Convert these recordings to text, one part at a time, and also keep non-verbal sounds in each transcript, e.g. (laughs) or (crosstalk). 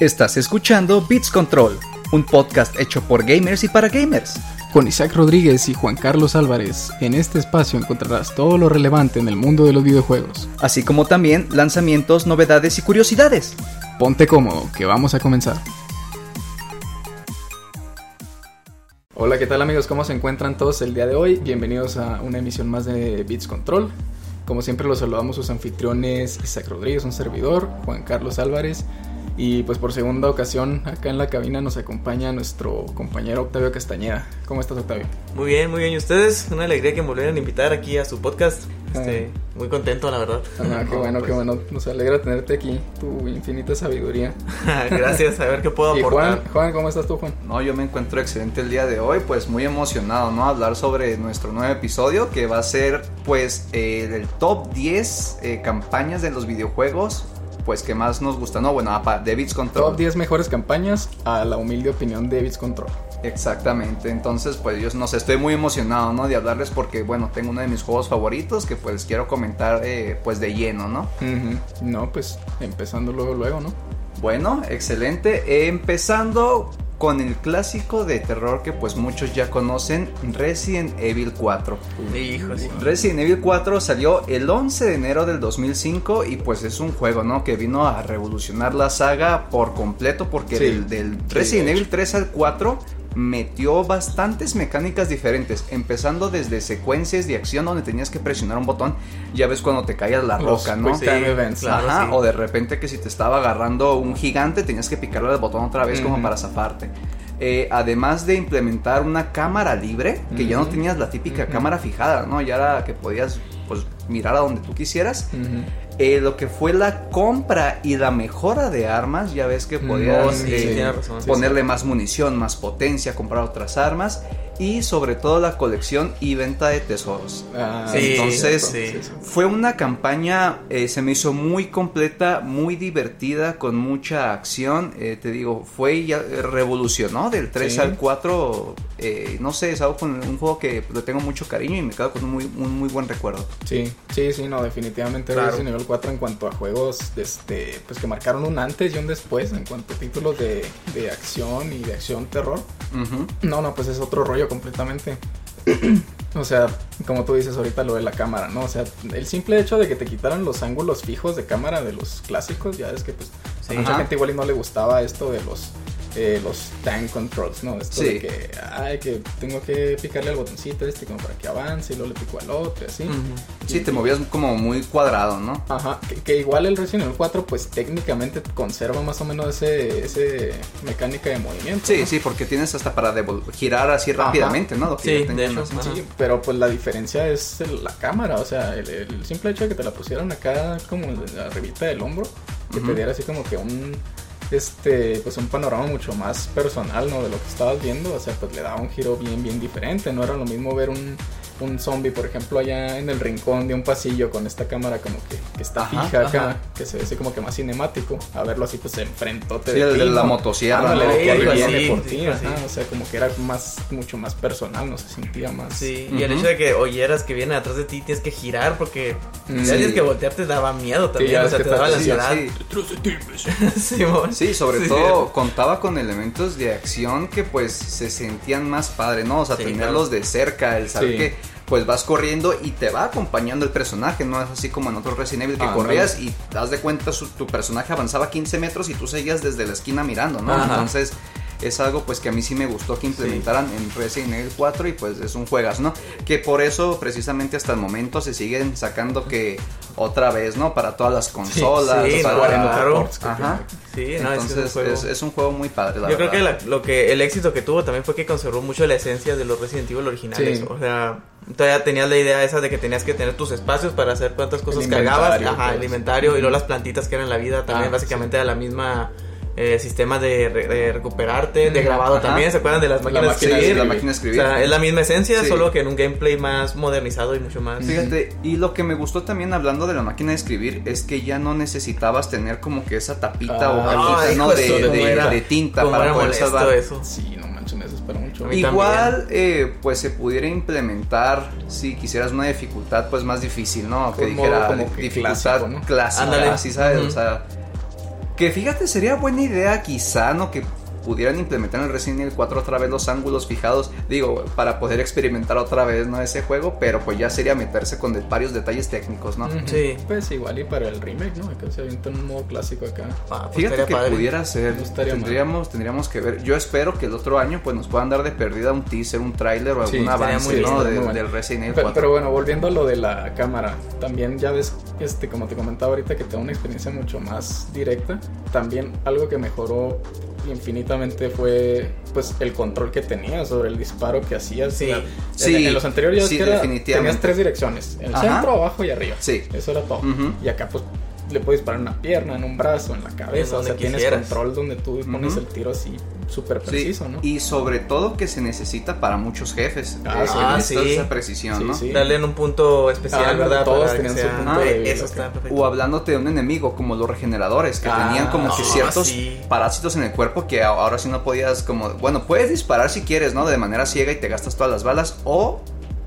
Estás escuchando Beats Control, un podcast hecho por gamers y para gamers. Con Isaac Rodríguez y Juan Carlos Álvarez, en este espacio encontrarás todo lo relevante en el mundo de los videojuegos. Así como también lanzamientos, novedades y curiosidades. Ponte cómodo, que vamos a comenzar. Hola, ¿qué tal amigos? ¿Cómo se encuentran todos el día de hoy? Bienvenidos a una emisión más de Beats Control. Como siempre los saludamos sus anfitriones Isaac Rodríguez, un servidor, Juan Carlos Álvarez y pues por segunda ocasión acá en la cabina nos acompaña nuestro compañero Octavio Castañeda. ¿Cómo estás Octavio? Muy bien, muy bien. ¿Y ustedes? Una alegría que me volvieran a invitar aquí a su podcast. Este, muy contento, la verdad. Ah, qué bueno, qué bueno. Nos alegra tenerte aquí, tu infinita sabiduría. (laughs) Gracias, a ver qué puedo (laughs) aportar. Juan, Juan, ¿cómo estás tú, Juan? No, yo me encuentro excelente el día de hoy, pues muy emocionado, ¿no? Hablar sobre nuestro nuevo episodio que va a ser, pues, eh, el top 10 eh, campañas de los videojuegos pues que más nos gusta, ¿no? Bueno, de Beats Control. Top 10 mejores campañas a la humilde opinión de Beats Control. Exactamente, entonces pues yo no sé, estoy muy emocionado, ¿no? De hablarles porque, bueno, tengo uno de mis juegos favoritos que pues quiero comentar eh, pues de lleno, ¿no? No, pues empezando luego, luego, ¿no? Bueno, excelente. Empezando con el clásico de terror que pues muchos ya conocen, Resident Evil 4. Resident Evil 4 salió el 11 de enero del 2005 y pues es un juego, ¿no? Que vino a revolucionar la saga por completo porque del, Resident Evil 3 al 4 metió bastantes mecánicas diferentes, empezando desde secuencias de acción donde tenías que presionar un botón, ya ves cuando te caía la roca, ¿no? o de repente que si te estaba agarrando un gigante tenías que picarle el botón otra vez como para zafarte. Eh, además de implementar una cámara libre, que ya no tenías la típica cámara fijada, ¿no? Ya era que podías pues mirar a donde tú quisieras. Eh, lo que fue la compra y la mejora de armas, ya ves que mm, podías eh, ponerle más munición, más potencia, comprar otras armas y sobre todo la colección y venta de tesoros. Ah, Entonces fue una campaña, eh, se me hizo muy completa, muy divertida, con mucha acción. Eh, te digo, fue ya eh, revolucionó del 3 al 4. no sé, es algo con un juego que le tengo mucho cariño y me quedo con un muy, un muy buen recuerdo. Sí, sí, sí, no, definitivamente claro. nivel 4 en cuanto a juegos este, pues que marcaron un antes y un después en cuanto a títulos de, de acción y de acción terror. No, no, pues es otro rollo completamente. (clears throat) o sea, como tú dices ahorita lo de la cámara, ¿no? O sea, el simple hecho de que te quitaran los ángulos fijos de cámara de los clásicos, ya es que pues a mucha gente igual y no le gustaba esto de los eh, los tank controls, ¿no? Esto de que, ay, que tengo que picarle al botoncito este como para que avance y luego le pico al otro y así. Sí, te movías como muy cuadrado, ¿no? Ajá, que, igual el Resident Evil 4 pues técnicamente conserva más o menos ese, ese mecánica de movimiento. Sí, sí, porque tienes hasta para girar así rápidamente, ¿no? sí, sí, pero pues la diferencia es la cámara, o sea, el, simple hecho de que te la pusieron acá como arribita del hombro, que te diera así como que un este, pues un panorama mucho más personal, ¿no? De lo que estabas viendo, o sea, pues le daba un giro bien, bien diferente, no era lo mismo ver un, un zombie, por ejemplo, allá en el rincón de un pasillo con esta cámara como que, que está fija acá, que se ve así como que más cinemático, a verlo así pues se enfrentó. Sí, el de la motosierra, ¿no? que ahí viene por ti, o sea, como que era más, mucho más personal, no se sentía más. Sí, y el hecho de que oyeras que viene atrás de ti, tienes que girar porque si tienes que voltearte daba miedo también, o sea, te daba la ansiedad. (laughs) Sí, sobre todo contaba con elementos de acción que pues se sentían más padre, ¿no? O sea, tenerlos de cerca, el saber que pues vas corriendo y te va acompañando el personaje, no es así como en otros Resident Evil que ah, corrías y das de cuenta tu personaje avanzaba 15 metros y tú seguías desde la esquina mirando, ¿no? Entonces es algo pues que a mí sí me gustó que implementaran en Resident Evil 4 y pues es un juegas, ¿no? Que por eso precisamente hasta el momento se siguen sacando que otra vez, ¿no? Para todas las consolas, sí, claro. Ajá. Sí, entonces es, un juego muy padre. Yo creo que lo que el éxito que tuvo también fue que conservó mucho la esencia de los Resident Evil originales. O sea, todavía tenías la idea esa de que tenías que tener tus espacios para hacer cuántas cosas cargabas, ajá, el inventario y luego las plantitas que eran en la vida también ah, básicamente era la misma eh, sistema de, recuperarte, de grabado también, ¿se acuerdan de las máquinas de escribir? la máquina de escribir. O sea, es la misma esencia, solo que en un gameplay más modernizado y mucho más. Fíjate, y lo que me gustó también hablando de la máquina de escribir es que ya no necesitabas tener como que esa tapita o ah, algo de, tinta para poder salvar. Eso. Sí, no manches, me mucho. Igual, eh, pues se pudiera implementar si quisieras una dificultad pues más difícil, ¿no? Que dijera como dificultad clásica, así sabes, o sea Que fíjate, sería buena idea quizá, ¿no? Que pudieran implementar en el Resident Evil 4 otra vez los ángulos fijados, digo, para poder experimentar otra vez, ¿no? Ese juego, pero pues ya sería meterse con varios detalles técnicos, ¿no? Sí. Pues igual y para el remake, ¿no? Que se avienta un modo clásico acá. Ah, pues Fíjate que pudiera ser, tendríamos, tendríamos que ver, yo espero que el otro año pues nos puedan dar de perdida un teaser, un tráiler o algún avance, ¿no? del Resident Evil 4. Pero, bueno, volviendo a lo de la cámara, también ya ves, este, como te comentaba ahorita, que tengo una experiencia mucho más directa, también algo que mejoró infinitamente fue pues el control que tenías sobre el disparo que hacías. Sí, en, los anteriores tenías tres direcciones, el centro, abajo y arriba. Sí. Eso era todo. Y acá pues le puedes disparar en una pierna, en un brazo, en la cabeza. O sea, tienes control donde tú pones el tiro así súper preciso, ¿no? Y sobre todo que se necesita para muchos jefes. Ah, sí. Ah, esa precisión, ¿no? Darle en un punto especial, ah, ¿verdad? Todos tenían su punto de eso está perfecto. O hablándote de un enemigo, como los regeneradores, que tenían como que ciertos parásitos en el cuerpo que ahora sí no podías como... Bueno, puedes disparar si quieres, ¿no? De manera ciega y te gastas todas las balas. O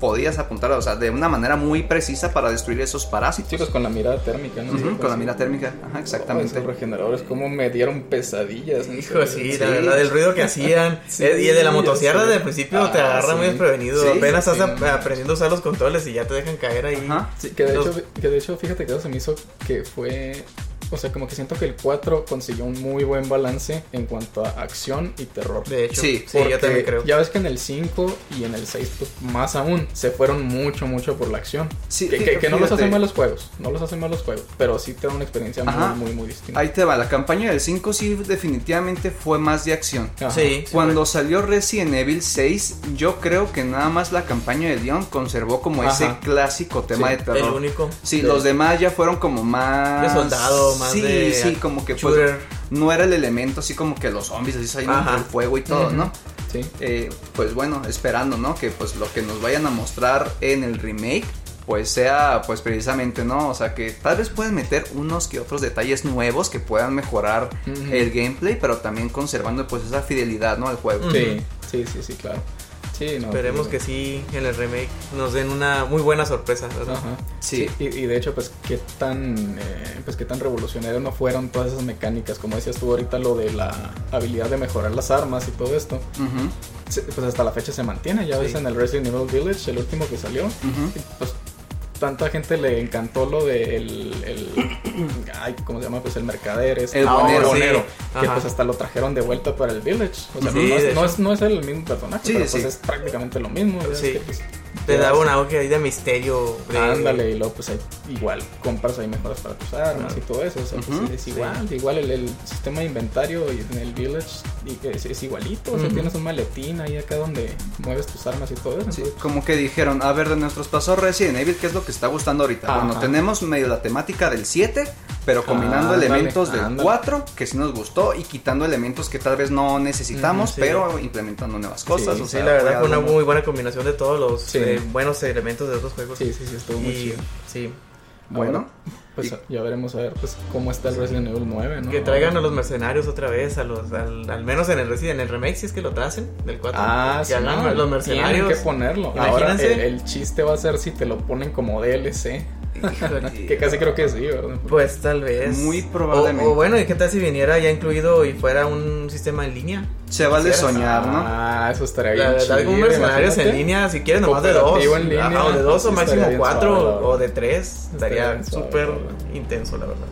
podías apuntar, o sea, de una manera muy precisa para destruir esos parásitos. Chicos, con la mirada térmica, ¿no? con la mirada térmica, ajá, exactamente. Los regeneradores, como me dieron pesadillas. Hijo, sí, la verdad, el ruido que hacían. (laughs) y el de la motosierra de principio te agarra ah, muy desprevenido. Apenas estás aprendiendo a usar los controles y ya te dejan caer ahí. Ajá. Sí, que de, hecho, que de hecho, fíjate que eso se me hizo que fue o sea, como que siento que el 4 consiguió un muy buen balance en cuanto a acción y terror. De hecho, sí, sí yo también creo. Ya ves que en el 5 y en el 6, pues, más aún, se fueron mucho, mucho por la acción. Sí, que, que, no los hacen mal los juegos, no los hacen mal los juegos, pero sí te da una experiencia muy, muy, muy distinta. Ahí te va, la campaña del 5 sí definitivamente fue más de acción. Sí. Cuando salió Resident Evil 6, yo creo que nada más la campaña de Leon conservó como ese clásico tema de terror. El único. Sí, los demás ya fueron como más... De soldado, más sí, de... Sí, como que pues, no era el elemento así como que los zombies así saliendo el fuego y todo, ¿no? Sí. Eh, pues bueno, esperando, ¿no? Que pues lo que nos vayan a mostrar en el remake pues sea pues precisamente, ¿no? O sea que tal vez pueden meter unos que otros detalles nuevos que puedan mejorar el gameplay, pero también conservando pues esa fidelidad, ¿no? Al juego. Sí, sí, sí, sí, claro. Esperemos que sí en el remake nos den una muy buena sorpresa, ¿verdad? Sí. Y, de hecho, pues qué tan eh, pues qué tan revolucionario no fueron todas esas mecánicas, como decías tú ahorita lo de la habilidad de mejorar las armas y todo esto. pues hasta la fecha se mantiene, ya ves en el Resident Evil Village, el último que salió. Pues tanta gente le encantó lo de el, el ay, ¿cómo se llama? Pues el mercader es el bonero, que pues hasta lo trajeron de vuelta para el Village. O sea, no, es, no, es, no, es, el mismo personaje, pero pues es prácticamente lo mismo. Sí. Pues, te da un auge ahí de misterio. Ándale, y luego pues igual compras ahí mejoras para tus armas y todo eso. O sea, pues, es igual, igual el, sistema de inventario en el village es, es igualito. O sea, tienes un maletín ahí acá donde mueves tus armas y todo eso. Sí, como que dijeron, a ver, de nuestros pasos Resident Evil, ¿qué es lo que está gustando ahorita? Bueno, tenemos medio la temática del 7, pero combinando elementos del 4, que sí nos gustó, y quitando elementos que tal vez no necesitamos, pero implementando nuevas cosas. Sí, la verdad fue una muy buena combinación de todos los eh, buenos elementos de otros juegos. Sí, sí, sí, estuvo muy chido. Sí. Bueno, pues ya veremos a ver pues cómo está el Resident Evil 9, ¿no? Que traigan a los mercenarios otra vez, a los al, menos en el Resident, en el remake si es que lo tracen del 4. Ah, sí, los mercenarios. Tienen que ponerlo. Ahora el, el, chiste va a ser si te lo ponen como DLC. (laughs) que casi creo que sí, ¿verdad? Pues tal vez. Muy probablemente. O, bueno, ¿y qué tal si viniera ya incluido y fuera un sistema en línea? Se vale soñar, ¿no? Ah, eso estaría bien. La algún mercenarios en línea, si quieres nomás de dos. En línea, ah, o de dos o máximo cuatro o de tres. Estaría súper intenso, la verdad.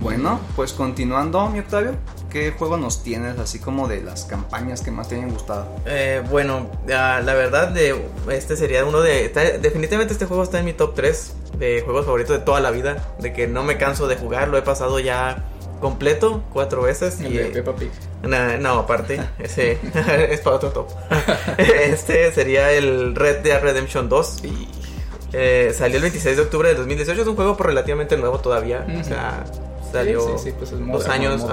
Bueno, pues continuando, mi Octavio, ¿qué juego nos tienes así como de las campañas que más te hayan gustado? Eh, bueno, la verdad, de, este sería uno de... definitivamente este juego está en mi top 3 de juegos favoritos de toda la vida, de que no me canso de jugar, lo he pasado ya completo cuatro veces. y, de Peppa Pig. no, aparte, (laughs) ese (laughs) es para otro top. (laughs) este sería el Red Dead Redemption 2. Y, eh, salió el 26 de octubre de 2018, es un juego por relativamente nuevo todavía. O sea, salió pues dos años.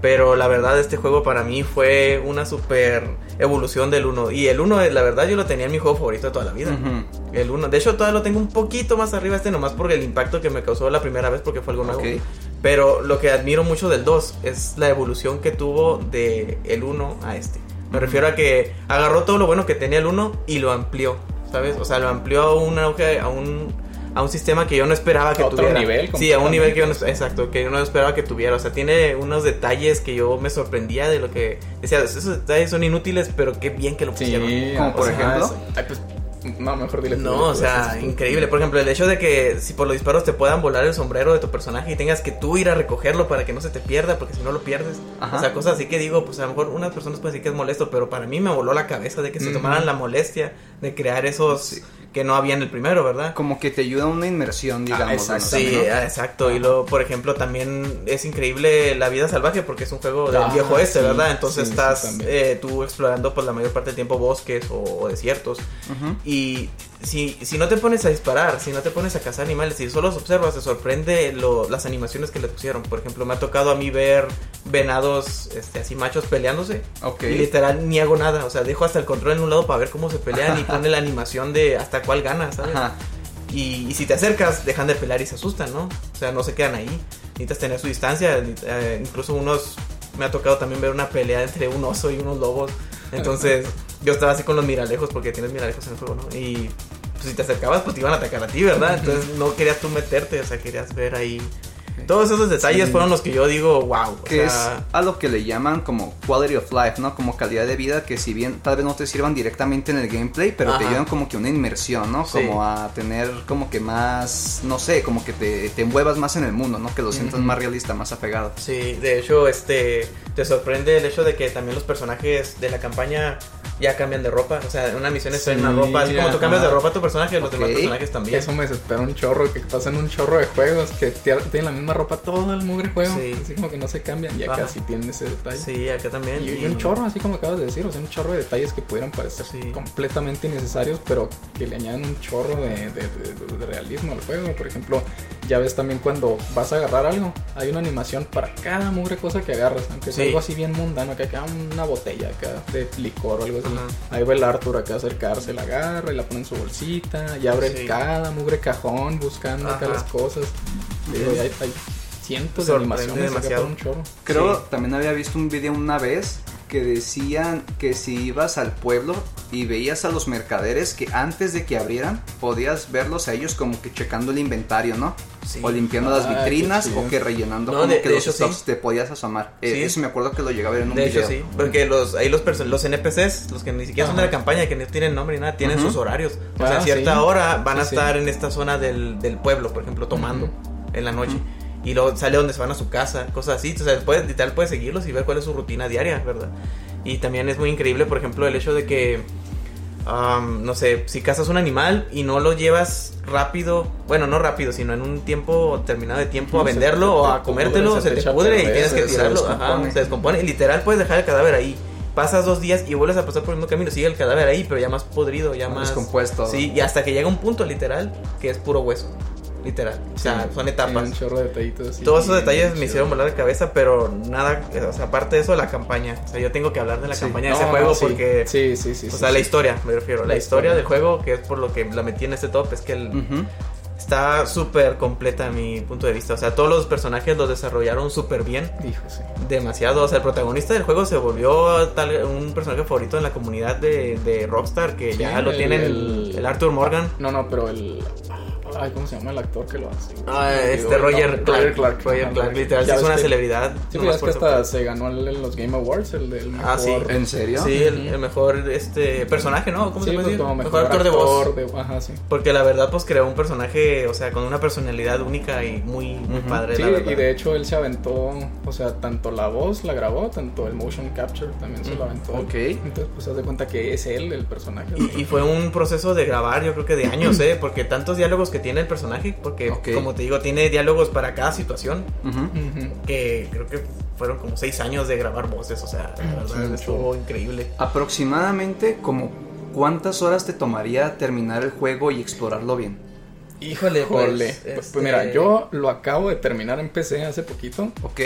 Pero la verdad, este juego para mí fue una super evolución del 1. Y el 1, la verdad, yo lo tenía en mi juego favorito de toda la vida. El 1. De hecho, todavía lo tengo un poquito más arriba este, nomás por el impacto que me causó la primera vez porque fue algo nuevo. Pero lo que admiro mucho del 2 es la evolución que tuvo de el 1 a este. Me refiero a que agarró todo lo bueno que tenía el 1 y lo amplió, ¿sabes? O sea, lo amplió a un auge, a un a un sistema que yo no esperaba que a otro tuviera. nivel. Sí, a un nivel que yo no, exacto, que yo no esperaba que tuviera. O sea, tiene unos detalles que yo me sorprendía de lo que decía, esos detalles son inútiles, pero qué bien que lo pusieron. Sí, Como por ejemplo. es- ay, pues, no, mejor dile No, o sea, increíble. Por ejemplo, el hecho de que si por los disparos te puedan volar el sombrero de tu personaje y tengas que tú ir a recogerlo para que no se te pierda, porque si no lo pierdes. Ajá. O sea, cosas así que digo, pues a lo mejor unas personas pueden decir que es molesto, pero para mí me voló la cabeza de que se Ujú. tomaran la molestia de crear esos Sí. Que no había en el primero, ¿verdad? Como que te ayuda a una inmersión, digamos. exacto. ¿no? Sí, ¿no? ah, exacto. Y luego, por ejemplo, también es increíble La Vida Salvaje porque es un juego del Ah, viejo este, sí, ¿verdad? Entonces sí, estás eh, tú explorando por la mayor parte del tiempo bosques o, o desiertos. Ujú. Y si, si no te pones a disparar, si no te pones a cazar animales, si solo los observas, te sorprende lo- las animaciones que le pusieron. Por ejemplo, me ha tocado a mí ver venados este, así machos peleándose. Ok. Y literal ni hago nada. O sea, dejo hasta el control en un lado para ver cómo se pelean y pone la animación de hasta cuál gana, ¿sabes? Y, y si te acercas, dejan de pelear y se asustan, ¿no? O sea, no se quedan ahí. Necesitas tener su distancia. eh, incluso unos. Me ha tocado también ver una pelea entre un oso y unos lobos. Entonces, (laughs) yo estaba así con los miralejos, porque tienes miralejos en el juego, ¿no? Y pues, si te acercabas, pues te iban a atacar a ti, ¿verdad? Entonces, no querías tú meterte, o sea, querías ver ahí. Todos esos detalles Sí. fueron los que yo digo, wow. O Que sea, es a lo que le llaman como quality of life, ¿no? Como calidad de vida que si bien tal vez no te sirvan directamente en el gameplay, pero te ayudan como que una inmersión, ¿no? Sí. Como a tener como que más, no sé, como que te, te envuelvas más en el mundo, ¿no? Que lo sientas más realista, más apegado. Sí, de hecho, este, te sorprende el hecho de que también los personajes de la campaña ya cambian de ropa. O sea, en una misión está en una Sí, ropa. Así como tú cambias de ropa a tu personaje, los demás personajes también. Eso me desespera un chorro, que pasan un chorro de juegos que tienen la misma ropa todo el mugre juego. Sí. Así como que no se cambian y acá Ajá. sí tienen ese detalle. Sí, acá también. Y, y un chorro, así como acabas de decir, o sea, un chorro de detalles que pudieran parecer Sí. completamente innecesarios, pero que le añaden un chorro de, de- de- de realismo al juego. Por ejemplo, ya ves también cuando vas a agarrar algo, hay una animación para cada mugre cosa que agarras, aunque sea Sí. algo así bien mundano, que acá una botella acá de licor o algo así. Ajá. Ahí va el Arthur acá a acercarse, la agarra y la pone en su bolsita, y abre cada mugre cajón buscando acá las cosas. Digo, hay, hay cientos de animaciones demasiado. un chorro. Creo Sí. también había visto un video una vez que decían que si ibas al pueblo y veías a los mercaderes que antes de que abrieran podías verlos a ellos como que checando el inventario, ¿no? Sí. O limpiando las Ah, vitrinas o que rellenando No, como de- que de los hecho, sí. stocks te podías asomar. Eh, Sí. eso me acuerdo que lo llegué a ver en un De video. hecho, sí, porque los, ahí los, los NPCs, los que ni siquiera son de la campaña, que no tienen nombre ni nada, tienen sus horarios. O sea, Ah, a cierta sí. hora van a Sí, sí. estar en esta zona del, del pueblo, por ejemplo, tomando. En la noche. Y luego sale donde se van a su casa, cosas así. O sea, puedes, literal puedes seguirlos y ver cuál es su rutina diaria, ¿verdad? Y también es muy increíble, por ejemplo, el hecho de que, no sé, si cazas un animal y no lo llevas rápido, bueno, no rápido, sino en un tiempo terminado de tiempo a venderlo o a comértelo, pudre, se, te pudre y tienes que se tirarlo. Ajá, descompone. se descompone. Y literal puedes dejar el cadáver ahí. Pasas dos días y vuelves a pasar por el mismo camino. Sigue el cadáver ahí, pero ya más podrido, ya Más más. descompuesto. Sí, y hasta que llega un punto literal que es puro hueso. Literal. O sea, Sí, son etapas. un chorro de detallitos. Todos esos detalles me hicieron volar la cabeza, pero nada, o sea, aparte de eso, la campaña. O sea, yo tengo que hablar de la Sí. campaña de No, ese juego no, porque. Sí, sí, sí. O sea, la historia, me refiero. La, La historia historia. del juego, que es por lo que la metí en este top, es que el, está súper completa a mi punto de vista. O sea, todos los personajes los desarrollaron súper bien. Hijo, sí. Demasiado. O sea, el protagonista del juego se volvió tal, un personaje favorito en la comunidad de, de Rockstar, que ya lo tienen el- el Arthur Morgan. No, no, pero el. Ay, ¿cómo se llama el actor que lo hace? Ah, este Roger Clark. Roger Clark. Roger Clark, literal, Ya es una que- celebridad. Sí, pero es que hasta se ganó el- en los Game Awards, el del mejor. Ah, sí. ¿En serio? Sí, el, mejor este personaje, ¿no? ¿Cómo Sí, se puede pues decir? como mejor, actor de voz. de- ajá, sí. Porque la verdad, pues creó un personaje, o sea, con una personalidad única y muy, padre, Sí, la verdad. y de hecho él se aventó, o sea, tanto la voz la grabó, tanto el motion capture también se lo aventó. Ok. Entonces, pues haz de cuenta que es él el personaje. Y, y fue un proceso de grabar, yo creo que de años, (clears throat) ¿eh? Porque tantos diálogos que tiene el personaje, porque, Ok. como te digo, tiene diálogos para cada situación, Ujú. Ujú. que creo que fueron como seis años de grabar voces, o sea, la verdad, Sí, estuvo increíble. Aproximadamente como cuántas horas te tomaría terminar el juego y explorarlo bien. Híjole, Jole. Pues, pues mira, yo lo acabo de terminar en PC hace poquito. ¿Ok?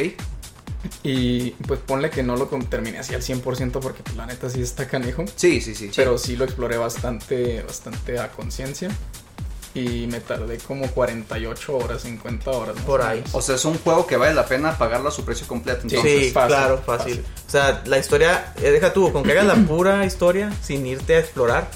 Y pues ponle que no lo terminé así al 100% porque pues, la neta sí está canijo. Sí, sí, sí. Pero sí lo exploré bastante, bastante a conciencia. Y me tardé como 48 horas, 50 horas. Por ahí. menos. O sea, es un juego que vale la pena pagarlo a su precio completo. Sí. Entonces, Sí, fácil, claro, fácil. fácil. O sea, la historia, eh, deja tú, con que hagas la pura historia sin irte a explorar,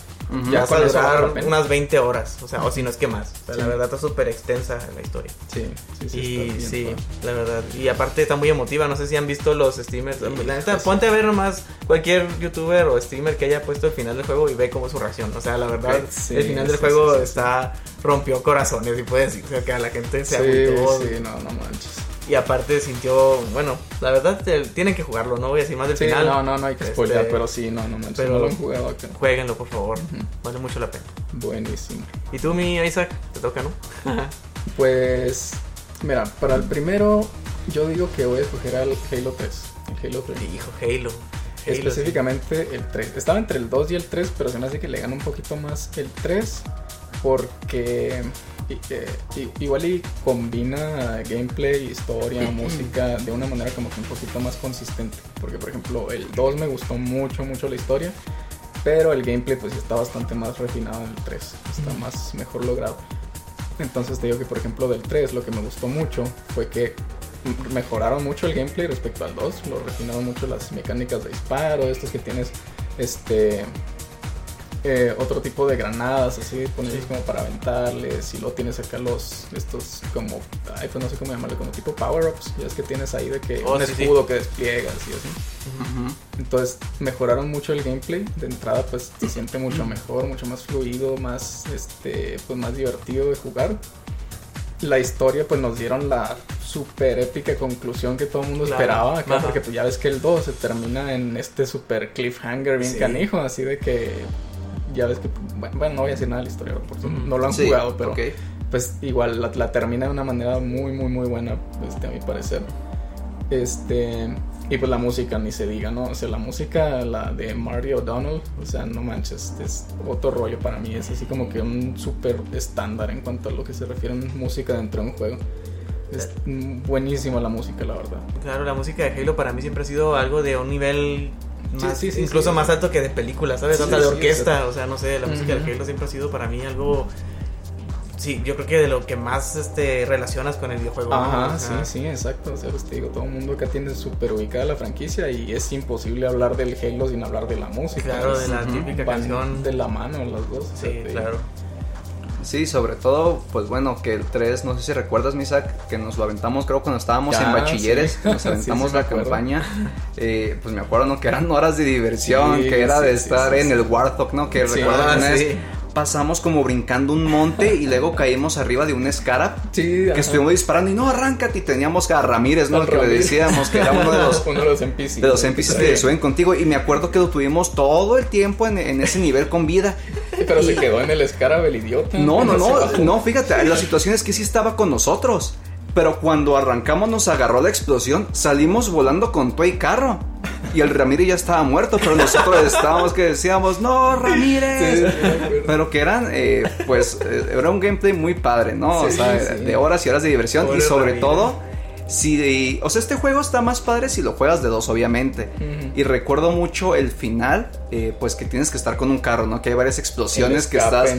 Ya vas a durar unas 20 horas, o sea, o si no es que más. la verdad está súper extensa la historia. Sí, sí, sí. Y sí, la verdad. Y aparte está muy emotiva, no sé si han visto los streamers. la neta, ponte a ver nomás cualquier youtuber o streamer que haya puesto el final del juego y ve cómo es su reacción. O sea, la verdad, el final del juego está rompió corazones y puede decir, o sea, que a la gente se agotó. Sí, no, no manches. Y aparte sintió, bueno, la verdad tienen que jugarlo, no voy a decir más del final. No, no, no hay que este, spoiler, pero sí, no, no manches, pero no lo han jugado acá. Jueguenlo, por favor, vale mucho la pena. Buenísimo. ¿Y tú, mi Isaac? Te toca, ¿no? (laughs) pues, mira, para el primero, yo digo que voy a escoger al Halo 3. El Halo 3. Hijo, Halo. Específicamente el 3. Estaba entre el 2 y el 3, pero se me hace que le gana un poquito más el 3 porque igual y combina gameplay, historia, música de una manera como que un poquito más consistente. Porque por ejemplo el 2 me gustó mucho, mucho la historia, pero el gameplay pues está bastante más refinado en el 3, está más mejor logrado. Entonces te digo que por ejemplo del 3 lo que me gustó mucho fue que mejoraron mucho el gameplay respecto al 2, lo refinaron mucho las mecánicas de disparo, estos que tienes este eh, otro tipo de granadas así disponibles como para aventarles y luego tienes acá los estos como ay pues no sé cómo llamarle como tipo power ups ya es que tienes ahí de que oh, un escudo que despliegas y así. Entonces mejoraron mucho el gameplay de entrada pues se siente mucho mejor mucho más fluido más este pues más divertido de jugar. La historia pues nos dieron la super épica conclusión que todo el mundo esperaba acá, porque pues ya ves que el 2 se termina en este super cliffhanger bien canijo, así de que ya ves que, bueno, no voy a decir nada de la historia, porque no lo han jugado, pero pues igual la, termina de una manera muy, muy, muy buena, este, a mi parecer. Este, y pues la música, ni se diga, ¿no? O sea, la música, la de Marty O'Donnell, o sea, no manches, es otro rollo para mí, es así como que un súper estándar en cuanto a lo que se refiere a música dentro de un juego. Es buenísima la música, la verdad. Claro, la música de Halo para mí siempre ha sido algo de un nivel incluso más alto que de películas, ¿sabes? de orquesta, o sea, no sé, la música del Halo siempre ha sido para mí algo sí, yo creo que de lo que más este, relacionas con el videojuego. Ajá, sí, sí, exacto. O sea, pues te digo, todo el mundo acá tiene súper ubicada la franquicia y es imposible hablar del Halo sin hablar de la música. Claro, de la típica canción. De la mano las dos. Sí, claro. Sí, sobre todo, pues bueno, que el 3, no sé si recuerdas, Misak, que nos lo aventamos, creo, cuando estábamos en bachilleres, (laughs) nos aventamos la campaña. Eh, pues me acuerdo, ¿no? Que eran horas de diversión, que era de estar en el Warthog, ¿no? Que una vez pasamos como brincando un monte y luego caímos arriba de un Scarab. Sí, que estuvimos disparando y no, arráncate. Y teníamos a Ramírez, ¿no? El que le decíamos que era uno de los, (laughs) uno de los NPCs. De los NPCs que suben contigo. Y me acuerdo que lo tuvimos todo el tiempo en, en ese nivel con vida. Pero se quedó en el Scarab el idiota. No, no, no. No, fíjate, la situación es que sí estaba con nosotros. Pero cuando arrancamos nos agarró la explosión, salimos volando con todo y carro. Y el Ramírez ya estaba muerto, pero nosotros estábamos que decíamos, no, Ramírez. pero que eran, eh, pues, eh, era un gameplay muy padre, ¿no? o sea, de horas y horas de diversión. y sobre todo si, o sea, este juego está más padre si lo juegas de dos, obviamente. Y recuerdo mucho el final, eh, pues que tienes que estar con un carro, ¿no? Que hay varias explosiones que estás,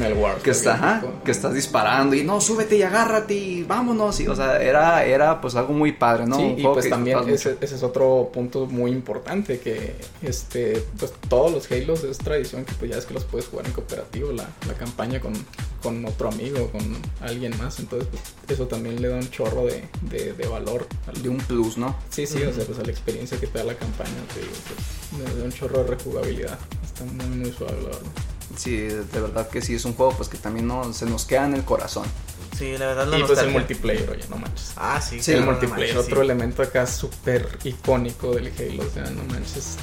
que, está, que estás disparando y no, súbete y agárrate y vámonos. Y, o sea, era, era pues algo muy padre, ¿no? Sí, y pues también ese, es otro punto muy importante que, este, pues todos los Halos es tradición que pues ya es que los puedes jugar en cooperativo, la, la campaña con, con otro amigo, con alguien más. Entonces, pues, eso también le da un chorro de, de, de valor de un plus, ¿no? Sí, sí, o sea, pues a la experiencia que te da la campaña, te digo, pues, de un chorro de rejugabilidad. Está muy, muy suave, la verdad. Sí, de verdad que sí, es un juego pues que también no, se nos queda en el corazón. Sí, la verdad no Y pues el multiplayer, oye, no manches. Ah, sí. Sí, el multiplayer, otro elemento acá súper icónico del Halo, o sea, no manches.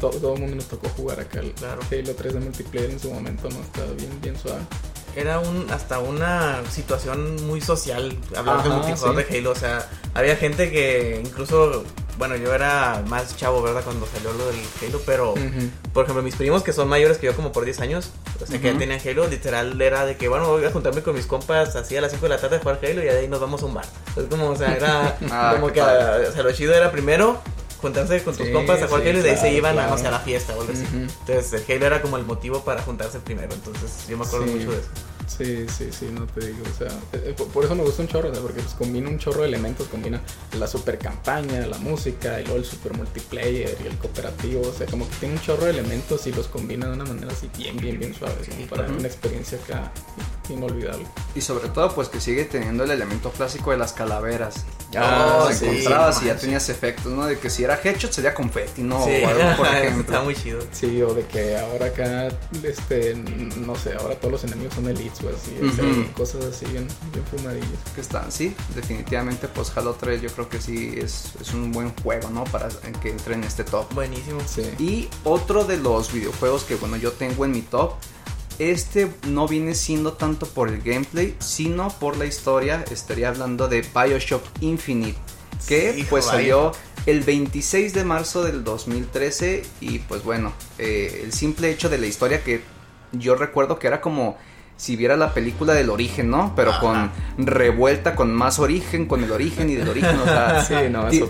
todo, el mundo nos tocó jugar acá el Halo 3 de multiplayer en su momento, ¿no? Está bien, bien suave era un hasta una situación muy social hablar de multijugador de Halo. O sea, había gente que incluso, bueno, yo era más chavo, ¿verdad? Cuando salió lo del Halo, pero por ejemplo, mis primos que son mayores que yo como por 10 años, o sea, que ya tenían Halo, literal era de que, bueno, voy a juntarme con mis compas así a las 5 de la tarde a jugar Halo y de ahí nos vamos a un bar. Es como, o sea, era (laughs) ah, como que, o sea, lo chido era primero juntarse con tus compas a jugar Halo y de ahí se iban a, a la fiesta o algo así. Entonces el Halo era como el motivo para juntarse primero, entonces yo me acuerdo mucho de eso. Sí, sí, sí, no te digo, o sea, eh, eh, por, eso me gusta un chorro, porque pues combina un chorro de elementos, combina la super campaña, la música, y luego el super multiplayer y el cooperativo, o sea, como que tiene un chorro de elementos y los combina de una manera así bien, bien, bien suave, para una experiencia acá inolvidable. Y sobre todo, pues que sigue teniendo el elemento clásico de las calaveras. Ya oh, encontrabas y ya tenías efectos, ¿no? De que si era headshot sería confetti, ¿no? Sí. O algo, por (laughs) ejemplo. Está muy chido. Sí, o de que ahora acá, este, no sé, ahora todos los enemigos son elites o así, cosas así bien, bien fumadillas. Que están, sí, definitivamente, pues Halo 3 yo creo que sí es, es un buen juego, ¿no? Para que entre en este top. Buenísimo. Sí. Y otro de los videojuegos que, bueno, yo tengo en mi top este no viene siendo tanto por el gameplay, sino por la historia. Estaría hablando de Bioshock Infinite, que pues salió el 26 de marzo del 2013 y pues bueno, eh, el simple hecho de la historia que yo recuerdo que era como si viera la película del origen, ¿no? Pero con revuelta, con más origen, con el origen y del origen. O sea,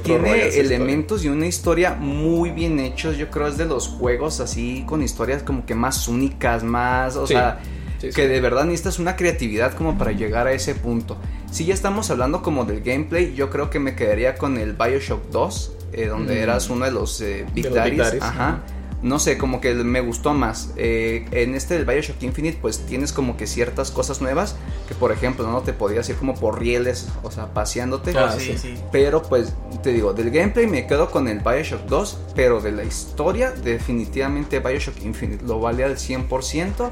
tiene elementos y una historia muy bien hechos. Yo creo es de los juegos así, con historias como que más únicas, más, o sea, que de verdad necesitas una creatividad como para llegar a ese punto. Si ya estamos hablando como del gameplay, yo creo que me quedaría con el Bioshock 2, eh, donde mm. eras uno de los eh, Big, Daddies. Ajá no sé, como que me gustó más. Eh, en este del Bioshock Infinite, pues tienes como que ciertas cosas nuevas, que por ejemplo, no te podías ir como por rieles, o sea, paseándote. Ah, sí, sí. Pero pues, te digo, del gameplay me quedo con el Bioshock 2, pero de la historia, definitivamente Bioshock Infinite lo vale al 100%.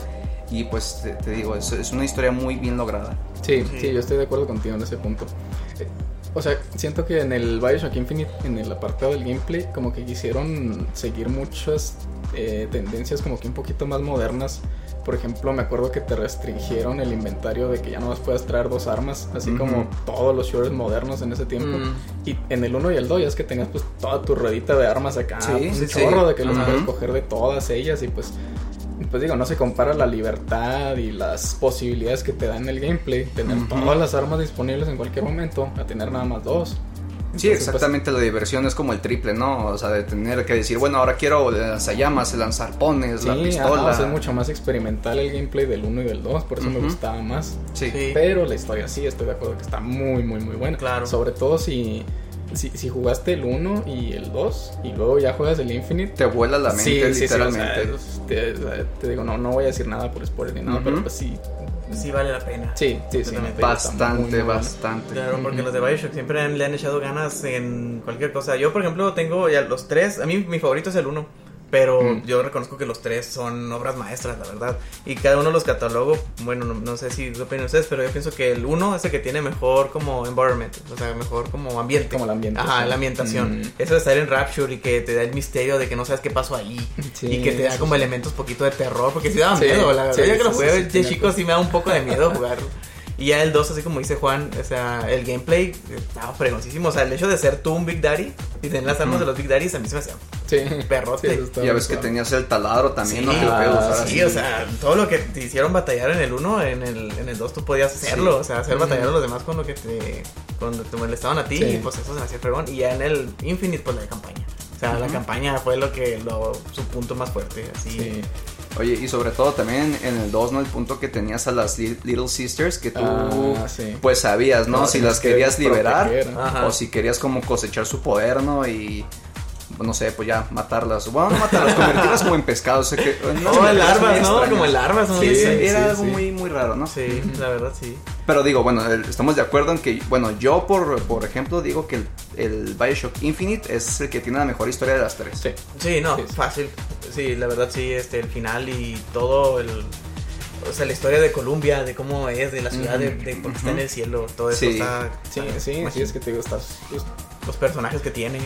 Y pues te, digo, es, es, una historia muy bien lograda. Sí, sí, yo estoy de acuerdo contigo en ese punto. O sea, siento que en el Bioshock Infinite, en el apartado del gameplay, como que quisieron seguir muchas eh, tendencias como que un poquito más modernas. Por ejemplo, me acuerdo que te restringieron el inventario de que ya no más puedas traer dos armas, así como todos los shooters modernos en ese tiempo. Mm. Y en el 1 y el 2 ya es que tenías pues toda tu ruedita de armas acá, sí, pues, un chorro de que los puedes coger de todas ellas y pues pues digo, no se compara la libertad y las posibilidades que te da en el gameplay, tener todas las armas disponibles en cualquier momento, a tener nada más dos. sí, pues, exactamente, la diversión es como el triple, ¿no? O sea, de tener que decir, bueno, ahora quiero lanzallamas, lanzar pones, la pistola. es mucho más experimental el gameplay del 1 y del 2, por eso me gustaba más. Sí. Pero la historia sí, estoy de acuerdo que está muy, muy, muy buena. Claro. Sobre todo si si, si, jugaste el 1 y el 2 y luego ya juegas el Infinite, te vuela la mente literalmente. te, digo, no, no voy a decir nada por spoiler ni nada, pero pues sí. Sí vale la pena. Sí, sí, sí. Bastante, bastante. Claro, porque los de Bioshock siempre le han echado ganas en cualquier cosa. Yo, por ejemplo, tengo ya los tres. A mí mi favorito es el 1. Pero mm. yo reconozco que los tres son obras maestras, la verdad. Y cada uno los catalogo, bueno, no, sé si lo opinan ustedes, pero yo pienso que el uno es el que tiene mejor como environment, o sea, mejor como ambiente. Como el ambiente. Ajá, la ambientación. Mm. Eso de estar en Rapture y que te da el misterio de que no sabes qué pasó ahí. y que te da como elementos poquito de terror, porque sí da miedo, la verdad. yo que lo jugué de chico sí me da un poco de miedo jugarlo. (laughs) Y ya el 2, así como dice Juan, o sea, el gameplay estaba fregoncísimo. O sea, el hecho de ser tú un Big Daddy y tener las armas de los Big Daddies a mí se me hacía sí. perrote. Sí, ya ves que tenías el taladro también, ¿no? Ah, sí, o sea, todo lo que te hicieron batallar en el 1, en el, en el 2 tú podías hacerlo. O sea, hacer batallar a los demás con lo que te, cuando te molestaban a ti. Y pues eso se me hacía fregón. Y ya en el Infinite, pues la campaña. O sea, la campaña fue lo que, lo, su punto más fuerte, así. Oye, y sobre todo también en el 2, ¿no? El punto que tenías a las Little Sisters que tú ah, pues sabías, ¿no? si las querías liberar o si querías como cosechar su poder, ¿no? Y no sé, pues ya matarlas. Bueno, no matarlas, convertirlas como en pescado. O sea que, no, como el larvas, ¿no? Como el larvas, ¿no? Sí, era algo muy, muy raro, ¿no? Sí, la verdad sí. Pero digo, bueno, estamos de acuerdo en que, bueno, yo por, por ejemplo digo que el, el Bioshock Infinite es el que tiene la mejor historia de las tres. Sí, sí no, fácil. Sí, la verdad sí, este, el final y todo el o sea, la historia de Colombia, de cómo es, de la ciudad, de, de por qué está en el cielo, todo eso está. Sí, sí, sí, es que te digo, estás, los personajes que tiene.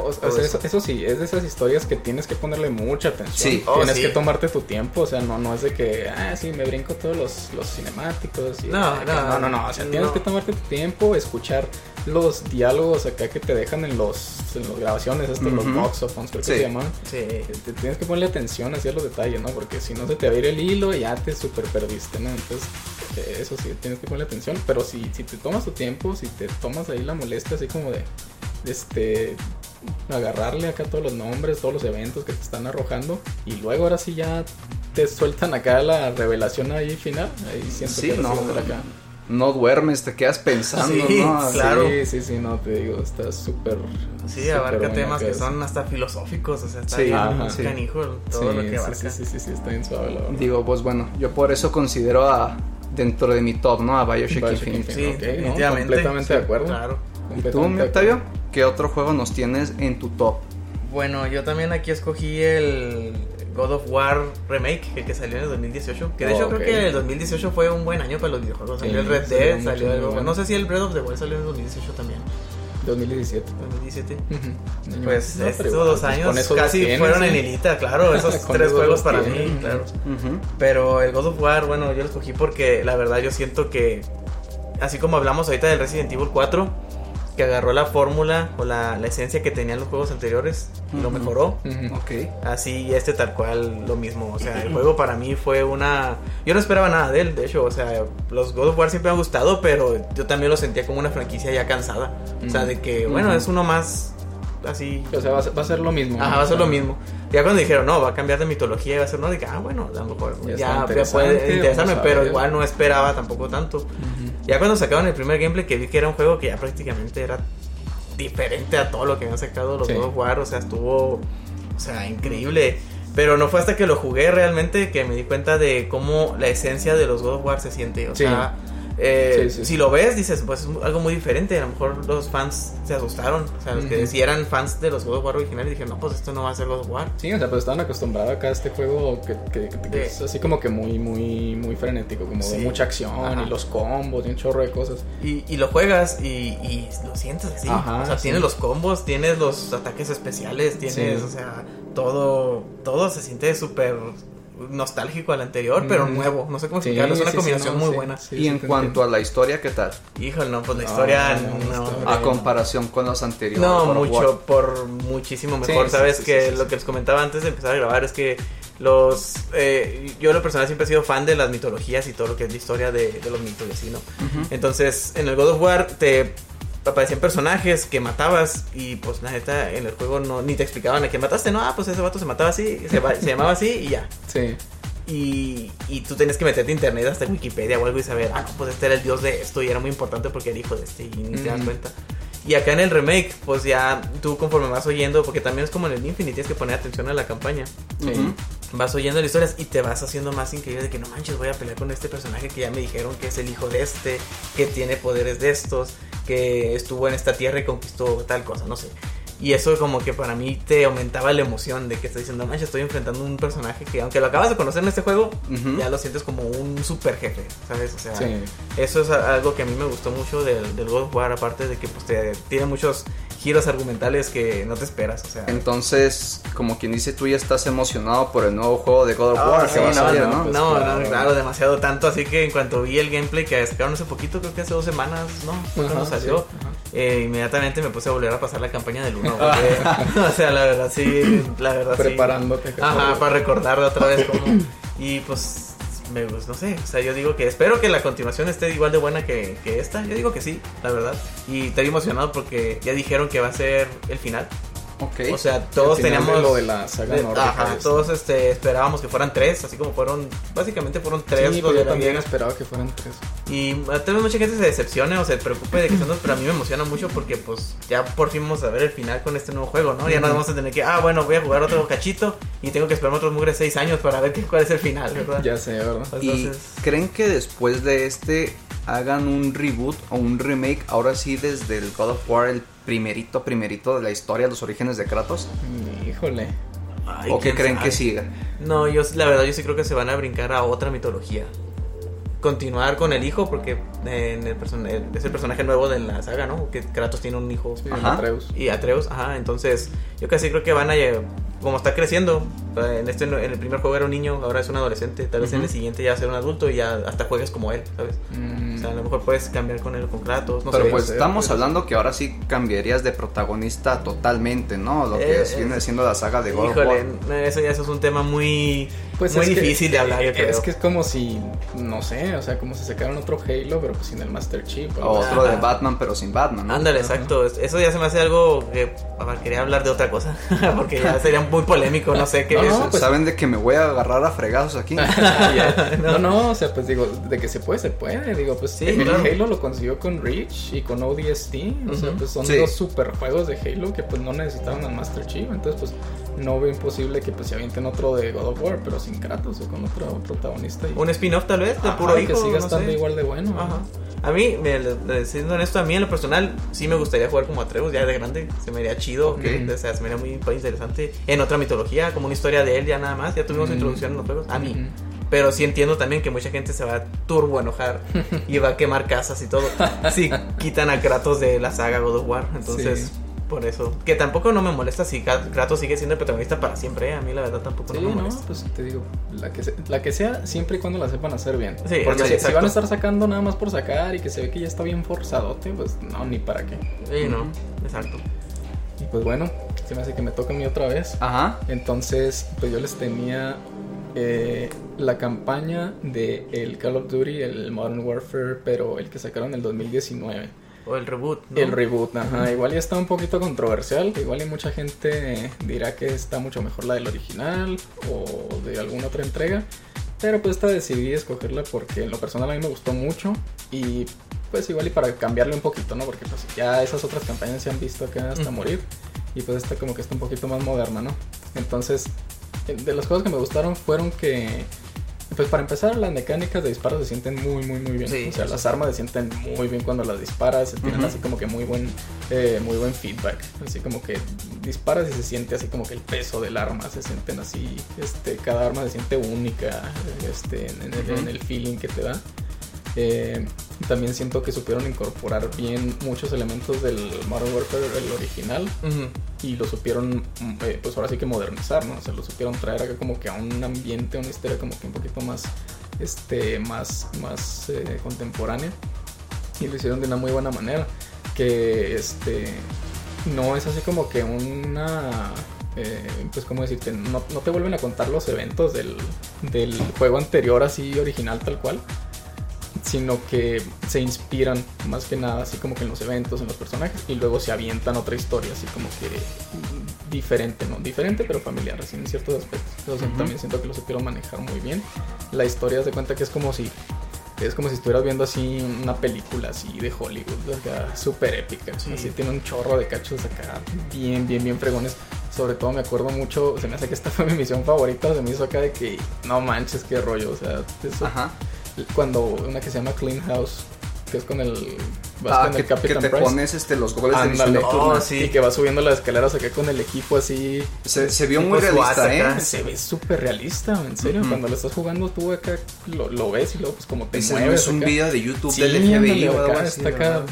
O sea, eso, sí, es de esas historias que tienes que ponerle mucha atención. Sí. tienes oh, que tomarte tu tiempo, o sea, no, no es de que, ah, sí, me brinco todos los, los cinemáticos. Y, no, no, no, no, no, o sea, tienes que tomarte tu tiempo, escuchar los diálogos acá que te dejan en los en las grabaciones, estos, los boxophones, creo que se llaman. Sí. Te tienes que ponerle atención hacia los detalles, ¿no? Porque si no se te va a ir el hilo, ya te super perdiste, ¿no? Entonces, eh, eso sí, tienes que ponerle atención. Pero si, si te tomas tu tiempo, si te tomas ahí la molestia, así como de, este, agarrarle acá todos los nombres, todos los eventos que te están arrojando, y luego ahora sí ya te sueltan acá la revelación ahí final, ahí siento sí, que no, acá. No duermes, te quedas pensando, ¿no? (laughs) Claro. Sí, sí, sí, no, te digo, está súper... Sí, abarca temas que, son hasta filosóficos, o sea, está sí, bien sí. canijo todo lo que abarca. Sí, sí, sí, sí, está bien suave la verdad. Digo, pues bueno, yo por eso considero a, dentro de mi top, ¿no? A Bioshock, Bioshock Infinite. Sí, definitivamente. completamente de acuerdo. Claro. ¿Y tú, Octavio? ¿Qué otro juego nos tienes en tu top? Bueno, yo también aquí escogí el God of War Remake, el que salió en el 2018. Que de hecho creo que el 2018 fue un buen año para los videojuegos. Salió el Red Dead, salió el... No sé si el Breath of the Wild salió en el 2018 también. 2017. 2017. Pues estos dos pues, años casi fueron en hilita, claro, (laughs) esos tres juegos para mí, claro. Pero el God of War, bueno, yo lo escogí porque la verdad yo siento que, así como hablamos ahorita del Resident Evil 4, que agarró la fórmula o la, la, esencia que tenían los juegos anteriores y lo mejoró. Así este tal cual lo mismo. O sea, el juego para mí fue una... Yo no esperaba nada de él, de hecho. O sea, los God of War siempre me han gustado, pero yo también lo sentía como una franquicia ya cansada. O sea, de que, bueno, es uno más así. O sea, va a, ser, lo mismo. Ajá, va a ser lo mismo. Ya cuando dijeron, no, va a cambiar de mitología y va a ser, no, dije, ah, bueno, a lo mejor ya, puede interesarme, pero igual no esperaba tampoco tanto. Ya cuando sacaron el primer gameplay que vi que era un juego que ya prácticamente era diferente a todo lo que habían sacado los dos War, o sea, estuvo, o sea, increíble. Pero no fue hasta que lo jugué realmente que me di cuenta de cómo la esencia de los God of War se siente. O sea, eh, si lo ves, dices, pues es algo muy diferente. A lo mejor los fans se asustaron. O sea, los que si eran fans de los God of War originales dijeron, no, pues esto no va a ser God of War. Sí, o sea, pues estaban acostumbrados acá a este juego que, es así como que muy, muy, muy frenético, como de mucha acción y los combos y un chorro de cosas. Y, y lo juegas y, lo sientes así. o sea, tienes los combos, tienes los ataques especiales, tienes, o sea, todo, todo se siente súper nostálgico al anterior, pero nuevo. No sé cómo explicarlo. es una combinación muy buena. y en cuanto a la historia, ¿qué tal? Híjole, no, pues la historia. a comparación con los anteriores. No, mucho, por muchísimo mejor. Sabes que lo que les comentaba antes de empezar a grabar es que los eh, yo lo personal siempre he sido fan de las mitologías y todo lo que es la historia de, los mitos y así, ¿no? Entonces, en el God of War te aparecían personajes que matabas y pues la neta en el juego no ni te explicaban a quién mataste, no, ah, pues ese vato se mataba así, se, llamaba así y ya. Sí. Y, y tú tenías que meterte a internet hasta Wikipedia o algo y saber, ah, pues este era el dios de esto y era muy importante porque era hijo de este y ni te das cuenta. Y acá en el remake, pues ya tú conforme vas oyendo, porque también es como en el Infinite, tienes que poner atención a la campaña. Sí vas oyendo las historias y te vas haciendo más increíble de que no manches, voy a pelear con este personaje que ya me dijeron que es el hijo de este, que tiene poderes de estos, que estuvo en esta tierra y conquistó tal cosa, no sé. Y eso como que para mí te aumentaba la emoción de que estás diciendo, manches, estoy enfrentando un personaje que aunque lo acabas de conocer en este juego, ya lo sientes como un super jefe, ¿sabes? O sea, eso es algo que a mí me gustó mucho del, del God of War, aparte de que pues te tiene muchos giros argumentales que no te esperas. O sea. Entonces, como quien dice, tú ya estás emocionado por el nuevo juego de God of War que va a salir, ¿no? No, no, claro, demasiado tanto. Así que en cuanto vi el gameplay que sacaron hace poquito, creo que hace dos semanas, ¿no? cuando salió. Eh, inmediatamente me puse a volver a pasar la campaña del 1. (laughs) (laughs) o sea, la verdad sí, la verdad Preparándote. Ajá, para recordar otra vez cómo. Y pues me, pues, no sé, o sea, yo digo que espero que la continuación esté igual de buena que, que esta. Yo digo que sí, la verdad. Y estoy emocionado porque ya dijeron que va a ser el final. O sea, todos teníamos. lo de la saga Ajá, todos este, esperábamos que fueran tres, así como fueron. Básicamente fueron tres. Sí, yo también esperaba que fueran tres. Y tal vez mucha gente se decepcione o se preocupe de que son dos, pero a mí me emociona mucho porque, pues, ya por fin vamos a ver el final con este nuevo juego, ¿no? Ya no vamos a tener que, ah, bueno, voy a jugar otro cachito y tengo que esperar otros mugres seis años para ver qué, cuál es el final, ¿verdad? Ya sé, ¿verdad? ¿Y creen que después de este hagan un reboot o un remake ahora sí desde el God of War el primerito, primerito de la historia, los orígenes de Kratos? Híjole. ¿O qué creen que siga? No, yo la verdad yo sí creo que se van a brincar a otra mitología. Continuar con el hijo, porque en el es el personaje nuevo de la saga, ¿no? Que Kratos tiene un hijo. Atreus. Y Atreus, ajá. Entonces, yo casi creo que van a como está creciendo, en este en el primer juego era un niño, ahora es un adolescente, tal vez en el siguiente ya ser un adulto y ya hasta juegues como él, ¿sabes? Mm. O sea, a lo mejor puedes cambiar con él con Kratos, no Pero pues estamos hablando que ahora sí cambiarías de protagonista totalmente, ¿no? Lo que eh, viene siendo la saga de God Híjole, eso ya eso es un tema muy pues muy difícil de hablar, yo creo. Es que es como si, no sé, o sea, como si sacaran otro Halo, pero pues sin el Master Chief. O otro de Batman, pero sin Batman, ¿no? Ándale, exacto. Eso ya se me hace algo que quería hablar de otra cosa, (laughs) porque ya sería muy polémico, no sé qué, pues saben de que me voy a agarrar a fregados aquí. (laughs) (laughs) no, no, o sea, pues digo, de que se puede, se puede. Digo, pues sí, el Halo lo consiguió con Reach y con ODST. O sea, pues son dos super juegos de Halo que pues no necesitaban al Master Chief. Entonces, pues no veo imposible que pues se avienten otro de God of War, pero sin Kratos o con otro protagonista. Un spin-off tal vez, de puro hijo. Que siga estando igual de bueno. Ajá. A mí, siendo honesto, a mí en lo personal sí me gustaría jugar como Atreus ya de grande. Se me haría chido, o sea, se me haría muy, interesante. En otra mitología, como una historia de él ya nada más. Ya tuvimos introducción en los juegos. A mí. Pero sí entiendo también que mucha gente se va a turbo enojar y va a quemar casas y todo. (laughs) si quitan a Kratos de la saga God of War. Entonces, por eso. Que tampoco no me molesta si Kratos sigue siendo el protagonista para siempre. ¿eh? A mí la verdad tampoco no me molesta. No, pues te digo, la que, la que sea, siempre y cuando la sepan hacer bien. Sí, Porque si, van a estar sacando nada más por sacar y que se ve que ya está bien forzadote, pues no, ni para qué. Sí, no, exacto. Y pues bueno, se me hace que me toca a mí otra vez. Ajá. Entonces, pues yo les tenía eh, la campaña de el Call of Duty, el Modern Warfare, pero el que sacaron en el 2019. O el reboot. El reboot, ajá. Igual ya está un poquito controversial. Igual y mucha gente dirá que está mucho mejor la del original o de alguna otra entrega. Pero pues esta decidí escogerla porque en lo personal a mí me gustó mucho. Y pues igual y para cambiarle un poquito, ¿no? Porque pues ya esas otras campañas se han visto acá hasta morir. Y pues esta como que está un poquito más moderna, ¿no? Entonces, de las cosas que me gustaron fueron que pues para empezar, las mecánicas de disparo se sienten muy, muy, muy bien. o sea, las armas se sienten muy bien cuando las disparas. Tienen así como que muy buen, eh, muy buen feedback. Así como que disparas y se siente así como que el peso del arma. Se sienten así. Este, cada arma se siente única este, en el feeling que te da. Eh, también siento que supieron incorporar bien muchos elementos del Modern Warfare, el original, y lo supieron, eh, pues ahora sí que modernizar, ¿no? O sea, lo supieron traer acá como que a un ambiente, una historia como que un poquito más, este, más, más eh, contemporánea, y lo hicieron de una muy buena manera, que, este, no es así como que una... pues como decirte, no, no, te vuelven a contar los eventos del, del juego anterior así original tal cual, sino que se inspiran más que nada así como que en los eventos, en los personajes y luego se avientan otra historia así como que diferente, ¿no? Diferente pero familiar, así en ciertos aspectos. Entonces también siento que lo supieron manejar muy bien. La historia se cuenta que es como si es como si estuvieras viendo así una película así de Hollywood, acá súper épica. Así tiene un chorro de cachos acá bien, bien, bien fregones. Sobre todo me acuerdo mucho, se me hace que esta (laughs) fue mi misión favorita, se me hizo acá de que no manches, qué rollo, o sea, eso, Ajá cuando una que se llama Clean House, que es con el vas ah, con que, el Capitán que te pones este, los goles de oh, sí. y que vas subiendo las escaleras acá con el equipo así. Se, se vio muy realista ¿eh? se ve súper realista en serio. Cuando lo estás jugando tú acá lo, ves y luego pues como te Ese mueves es un video de YouTube sí, del FBI o algo así, está acá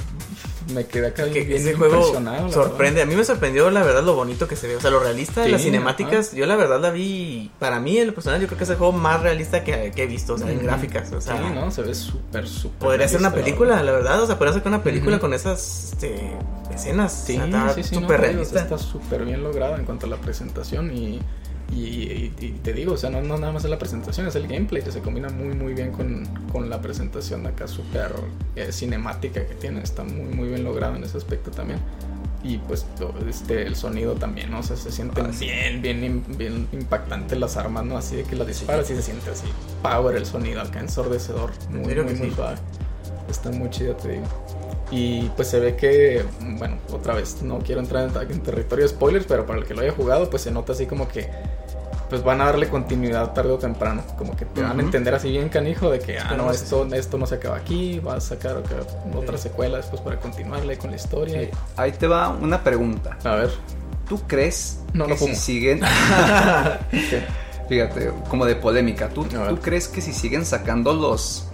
me quedé acá que bien ese juego sorprende. A mí me sorprendió la verdad lo bonito que se ve. O sea, lo realista de las cinemáticas. Yo la verdad la vi. Para mí, el personal, yo creo que es el juego más realista que, he visto. O sea, en gráficas. O sea, sí, no, se ve súper, súper. Podría ser una película, la verdad. O sea, podría ser una película con esas este, escenas. Sí, sí, sí, súper realista. Está súper bien lograda en cuanto a la presentación y y, te digo, o sea, no, nada más es la presentación, es el gameplay que se combina muy muy bien con, con la presentación acá súper eh, cinemática que tiene, está muy muy bien logrado en ese aspecto también. Y pues este, el sonido también, ¿no? O sea, se siente ah, bien, bien, bien impactante las armas, ¿no? Así de que las disparas y se siente así, power el sonido acá ensordecedor, muy, muy, muy suave. Está muy chido, te digo. Y pues se ve que, bueno, otra vez, no quiero entrar en, en territorio de spoilers, pero para el que lo haya jugado, pues se nota así como que pues van a darle continuidad tarde o temprano. Como que te van a entender así bien canijo de que, ah, no, esto, esto no se acaba aquí, va a sacar otra secuela después para continuarle con la historia. Ahí te va una pregunta. A ver. ¿Tú crees que si siguen... (laughs) Fíjate, como de polémica, ¿tú, ¿tú crees que si siguen sacando los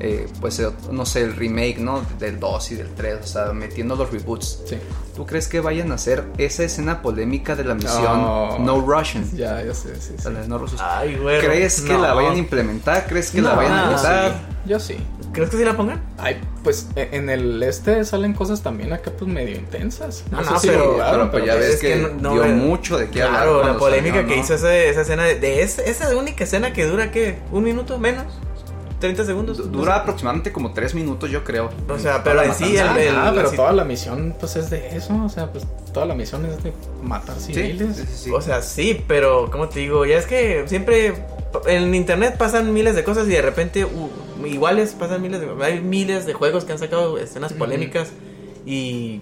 eh, pues eh, no sé, el remake, ¿no? Del 2 y del 3, o sea, metiendo los reboots. Sí. ¿Tú crees que vayan a hacer esa escena polémica de la misión No, Russian? Ya, ya sé, sí, sí. No Ay, güey. ¿Crees que la vayan a implementar? ¿Crees que la vayan a implementar? Yo sí. ¿Crees que sí la pongan? Ay, pues e, en el este salen cosas también acá pues medio intensas. No, no, pero, pero, pues ya ves que, dio mucho de qué hablar. Claro, la polémica que hizo esa, esa escena de, esa, esa única escena que dura, ¿qué? ¿Un minuto menos? 30 segundos. dura aproximadamente como 3 minutos, yo creo. O sea, pero en sí, el, ah, pero toda la misión, pues es de eso. O sea, pues toda la misión es de matar civiles. o sea, sí, pero, como te digo? Ya es que siempre en internet pasan miles de cosas y de repente iguales pasan miles de hay miles de juegos que han sacado escenas polémicas y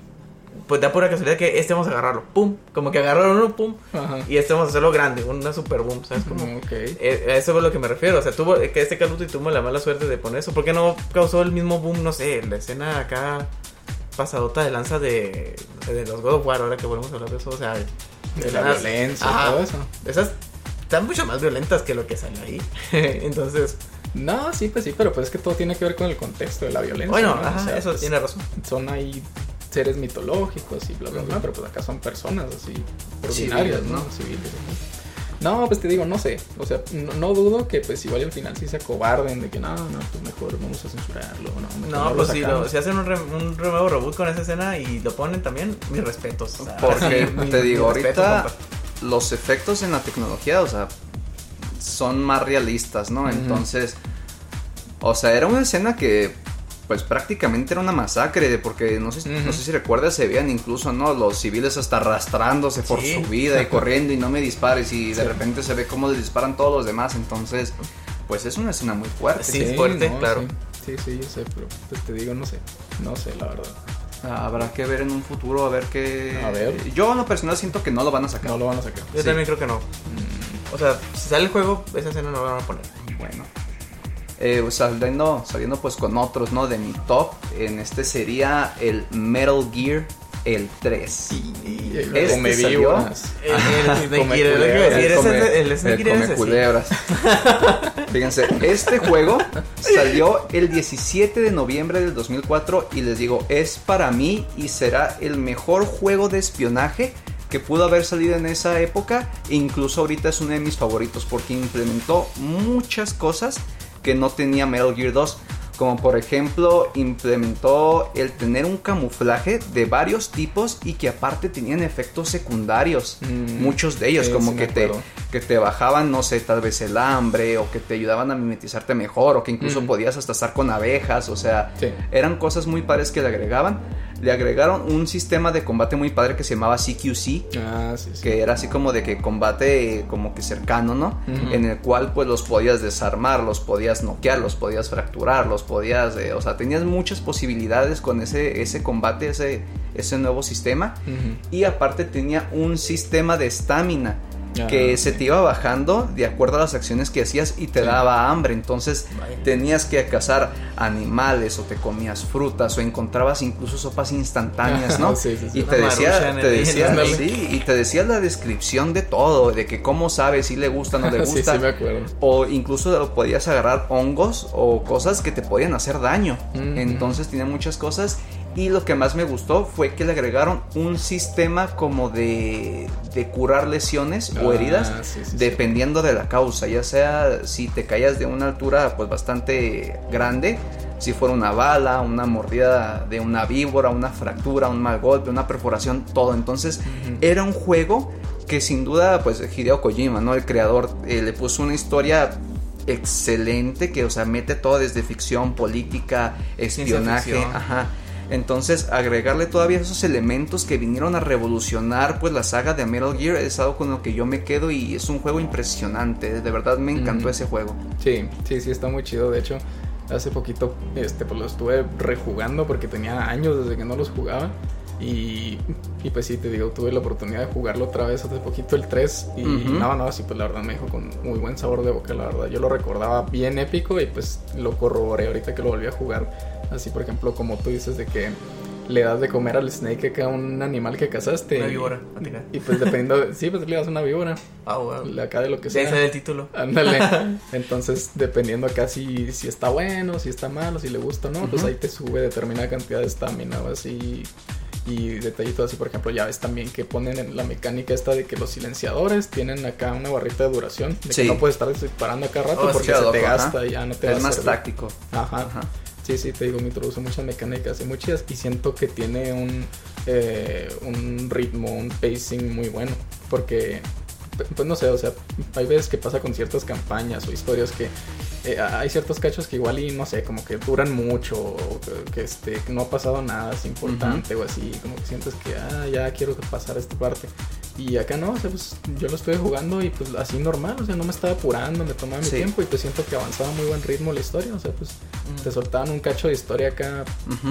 pues da pura casualidad que este vamos a agarrarlo, pum, como que agarraron uno, pum, y este vamos a hacerlo grande, una super boom, ¿sabes? Como, eh, eso es a lo que me refiero, o sea, tuvo, que este Call tuvo la mala suerte de poner eso, ¿por qué no causó el mismo boom, no sé, la escena acá pasadota de lanza de, de los God of War, ahora que volvemos a hablar de eso, o sea, de, la violencia y todo eso. Esas están mucho más violentas que lo que sale ahí, (laughs) entonces... No, sí, pues sí, pero pues es que todo tiene que ver con el contexto de la violencia. Bueno, eso pues, tiene razón. Son ahí seres mitológicos y bla, bla, bla, pero pues acá son personas así ordinarias, ¿no? Civiles. No, pues te digo, no sé. O sea, no, dudo que pues igual al final sí se acobarden de que no, no, pues mejor vamos a censurarlo. No, no pues si, lo, si hacen un, un nuevo reboot con esa escena y lo ponen también, mis respetos. Porque te digo, ahorita los efectos en la tecnología, o sea, son más realistas, ¿no? Entonces, o sea, era una escena que pues prácticamente era una masacre, porque no sé, no sé si recuerdas, se veían incluso, ¿no? Los civiles hasta arrastrándose por su vida y corriendo y no me dispares y de repente se ve cómo les disparan todos los demás, entonces, pues es una escena muy fuerte. Sí, fuerte, claro. Sí. sí, yo sé, pero pues te digo, no sé, no sé, la verdad. Habrá que ver en un futuro a ver qué. A ver. Yo en lo personal siento que no lo van a sacar. No lo van a sacar. Yo también creo que no. Mm. O sea, si sale el juego, esa escena no la van a poner. Bueno eh, saliendo, saliendo pues con otros, ¿no? De mi top, en este sería el Metal Gear el 3. este come salió, el, el, el, come culebras. Fíjense, este juego salió el 17 de noviembre del 2004 y les digo, es para mí y será el mejor juego de espionaje que pudo haber salido en esa época. Incluso ahorita es uno de mis favoritos porque implementó muchas cosas que no tenía Metal Gear 2 como por ejemplo implementó el tener un camuflaje de varios tipos y que aparte tenían efectos secundarios, mm, muchos de ellos, como que, te, que te bajaban, no sé, tal vez el hambre o que te ayudaban a mimetizarte mejor o que incluso podías hasta estar con abejas, o sea, eran cosas muy padres que le agregaban le agregaron un sistema de combate muy padre que se llamaba CQC. Ah, sí, sí. Que era así como de que combate como que cercano, ¿no? En el cual pues los podías desarmar, los podías noquear, los podías fracturar, los podías... Eh, o sea, tenías muchas posibilidades con ese, ese combate, ese, ese nuevo sistema. Y aparte tenía un sistema de estamina que se te iba bajando de acuerdo a las acciones que hacías y te daba hambre. Entonces tenías que cazar animales o te comías frutas o encontrabas incluso sopas instantáneas, ¿no? (laughs) y te decía, te decía, y te decía la descripción de todo, de que cómo sabes si le gusta o no le (laughs) gusta. O incluso podías agarrar hongos o cosas que te podían hacer daño. Entonces tenía muchas cosas y lo que más me gustó fue que le agregaron un sistema como de, de curar lesiones o ah, heridas dependiendo de la causa, ya sea si te caías de una altura pues bastante grande, si fuera una bala, una mordida de una víbora, una fractura, un mal golpe, una perforación, todo. Entonces era un juego que sin duda pues Hideo Kojima, ¿no? El creador eh, le puso una historia excelente que o sea mete todo desde ficción, política, espionaje, ajá entonces, agregarle todavía esos elementos que vinieron a revolucionar pues la saga de Metal Gear es algo con lo que yo me quedo y es un juego impresionante. De verdad me encantó ese juego. Sí, sí, sí, está muy chido. De hecho, hace poquito este, pues lo estuve rejugando porque tenía años desde que no los jugaba. Y, y, pues sí, te digo, tuve la oportunidad de jugarlo otra vez hace poquito el 3 y no, no, sí, pues la verdad me dijo con muy buen sabor de boca, la verdad. Yo lo recordaba bien épico y pues lo corroboré ahorita que lo volví a jugar. Así, por ejemplo, como tú dices de que le das de comer al snake a un animal que cazaste. Una víbora, y, y, pues dependiendo, sí, pues le das una víbora. Ah, wow. Acá de lo que sea. Ese es el título. Ándale. (laughs) Entonces, dependiendo acá si, si está bueno, si está malo, si le gusta o no, pues ahí te sube determinada cantidad de estamina o así y detallitos así, por ejemplo, ya ves también que ponen en la mecánica esta de que los silenciadores tienen acá una barrita de duración, de que no puedes estar disparando acá rato oh, porque se te gasta y ya no te Es más táctico. Ajá. Sí, sí, te digo, me introduce muchas mecánicas y muchas y siento que tiene un, eh, un ritmo, un pacing muy bueno, porque pues no sé, o sea, hay veces que pasa con ciertas campañas o historias que eh, hay ciertos cachos que igual y no sé, como que duran mucho, o que, este, no ha pasado nada, es importante o así, como que sientes que, ah, ya quiero pasar esta parte. Y acá no, o sea, pues yo lo estoy jugando y pues así normal, o sea, no me estaba apurando, me tomaba mi tiempo y pues siento que avanzaba muy buen ritmo la historia, o sea, pues te soltaban un cacho de historia acá,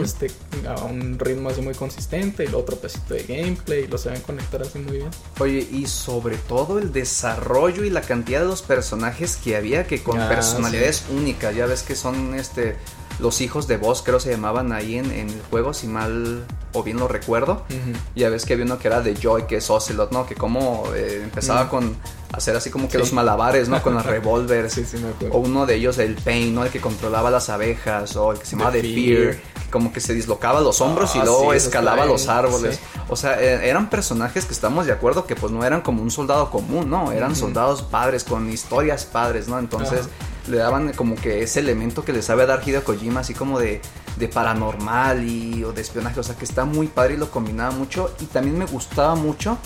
este, a un ritmo así muy consistente y lo otro pesito de gameplay y lo saben conectar así muy bien. Oye, y sobre todo el desarrollo y la cantidad de los personajes que había que con ah, personalidades únicas, ya ves que son este los hijos de Boss, creo se llamaban ahí en, el juego, si mal o bien lo recuerdo. Ya ves que había uno que era de Joy, que es Ocelot, ¿no? Que como eh, empezaba con hacer así como que los malabares, ¿no? Con las (laughs) revólveres. sí, sí, me acuerdo. O uno de ellos, el Pain, ¿no? El que controlaba las abejas, o el que se llamaba The, Fear, como que se dislocaba los hombros y ah, luego escalaba los árboles. O sea, e, eran personajes que estamos de acuerdo que pues no eran como un soldado común, ¿no? Eran soldados padres, con historias padres, ¿no? Entonces le daban como que ese elemento que le sabe dar Hideo Kojima, así como de, de paranormal y, o de espionaje, o sea que está muy padre y lo combinaba mucho. Y también me gustaba mucho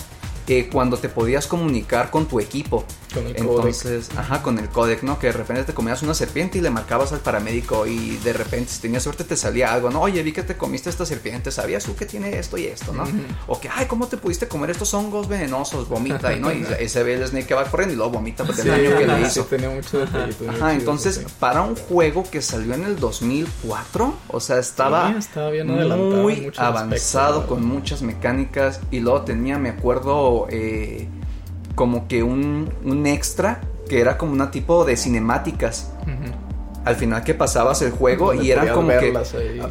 eh, cuando te podías comunicar con tu equipo. Con el Entonces, ajá, con el codec, ¿no? Que de repente te comías una serpiente y le marcabas al paramédico y de repente, si tenías suerte, te salía algo, ¿no? Oye, vi que te comiste esta serpiente, ¿sabías tú que tiene esto y esto, ¿no? O que, ay, ¿cómo te pudiste comer estos hongos venenosos? Vomita, y no, y (laughs) ese ve el Snake que va corriendo y luego vomita porque el daño que le hizo. tenía mucho Ajá, entonces, para un juego que salió en el 2004, o sea, estaba, estaba bien muy avanzado, con muchas mecánicas y luego tenía, me acuerdo, eh, como que un, un extra que era como una tipo de cinemáticas. Al final que pasabas el juego y eran como que...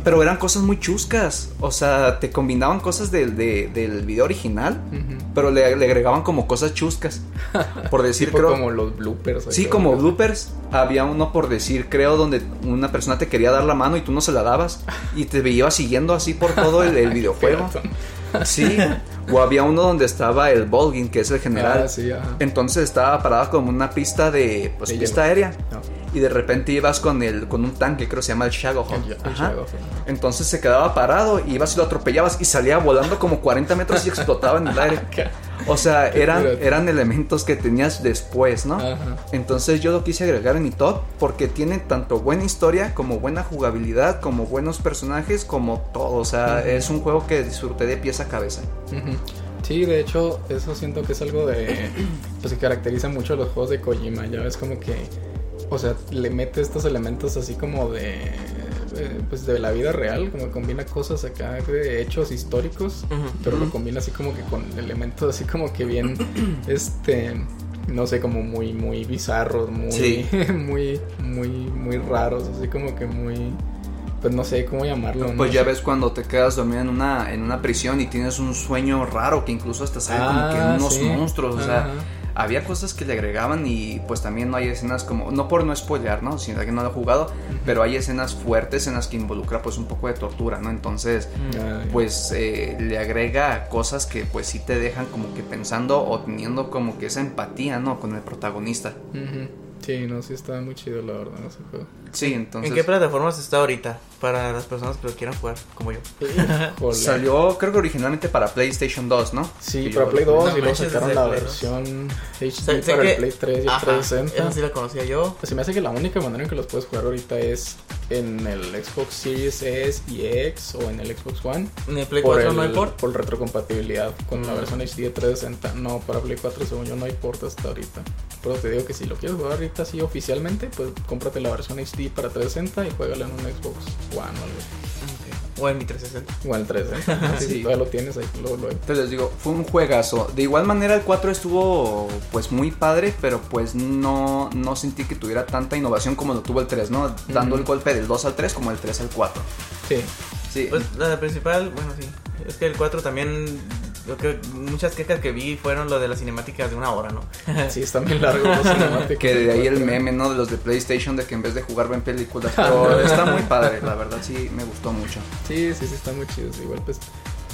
Pero eran cosas muy chuscas. O sea, te combinaban cosas del, del video original, pero le, agregaban como cosas chuscas. (laughs) Por decir, creo... Como los bloopers. Sí, como bloopers. Había uno por decir, creo, donde una persona te quería dar la mano y tú no se la dabas. (laughs) Y te veía siguiendo así por todo el, el videojuego. Sí, o había uno donde estaba el Volgin, que es el general. Ah, Entonces estaba parado como una pista de, pues, pista aérea. Y de repente ibas con el con un tanque, creo que se llama el Shadowhawk. Entonces se quedaba parado y ibas y lo atropellabas y salía volando como 40 metros y explotaba en el aire. (laughs) O sea, eran, eran elementos que tenías después, ¿no? Entonces yo lo quise agregar en mi top porque tiene tanto buena historia como buena jugabilidad, como buenos personajes, como todo. O sea, es un juego que disfruté de pieza a cabeza. Sí, de hecho, eso siento que es algo de. (clears throat) Pues que caracteriza mucho a los juegos de Kojima. Ya ves como que. O sea, le mete estos elementos así como de pues de la vida real, como combina cosas acá de hechos históricos, pero lo combina así como que con elementos así como que bien, (clears throat) este, no sé, como muy, muy bizarros, muy, (laughs) muy, muy, muy raros, así como que muy pues no sé cómo llamarlo. Pues ya ves cuando te quedas dormido en una, en una prisión y tienes un sueño raro que incluso hasta salen como que ah, unos monstruos, o sea, había cosas que le agregaban y pues también no hay escenas como, no por no spoilear, ¿no? Si alguien no lo ha jugado, pero hay escenas fuertes en las que involucra pues un poco de tortura, ¿no? Entonces, pues eh, le agrega cosas que pues sí te dejan como que pensando o teniendo como que esa empatía, ¿no? Con el protagonista. Sí, no, sí está muy chido la verdad ese juego. Sí, entonces... ¿En qué plataformas está ahorita? Para las personas que lo quieran jugar, como yo. Salió, creo que originalmente para PlayStation 2, ¿no? Sí, para Play 2 y luego sacaron la versión HD para el Play 3 y el 360. Esa sí la conocía yo. Pues se me hace que la única manera en que los puedes jugar ahorita es en el Xbox Series S y X o en el Xbox One. ¿En el Play 4 no hay port? Por retrocompatibilidad con la mm. versión HD de 360. No, para Play 4 según yo no hay port hasta ahorita. Pero te digo que si lo quieres jugar ahorita así oficialmente, pues cómprate la versión HD para 360 y juégala en un Xbox One o algo O en mi 360. O en el 360. sí, todavía lo tienes ahí. Lo, lo... Entonces les digo, fue un juegazo. De igual manera el 4 estuvo pues muy padre, pero pues no, no sentí que tuviera tanta innovación como lo tuvo el 3, ¿no? Dando el golpe del 2 al 3 como el 3 al 4. Sí. Sí. Pues la principal, bueno, sí. Es que el 4 también yo creo muchas quejas que vi fueron lo de las cinemáticas de una hora, ¿no? (laughs) sí, están bien largos los cinemáticos. que de ahí el meme, ¿no? De los de PlayStation, de que en vez de jugar ven películas. Pero (laughs) está muy padre, la verdad sí me gustó mucho. Sí, sí, sí, están muy chidos. Igual pues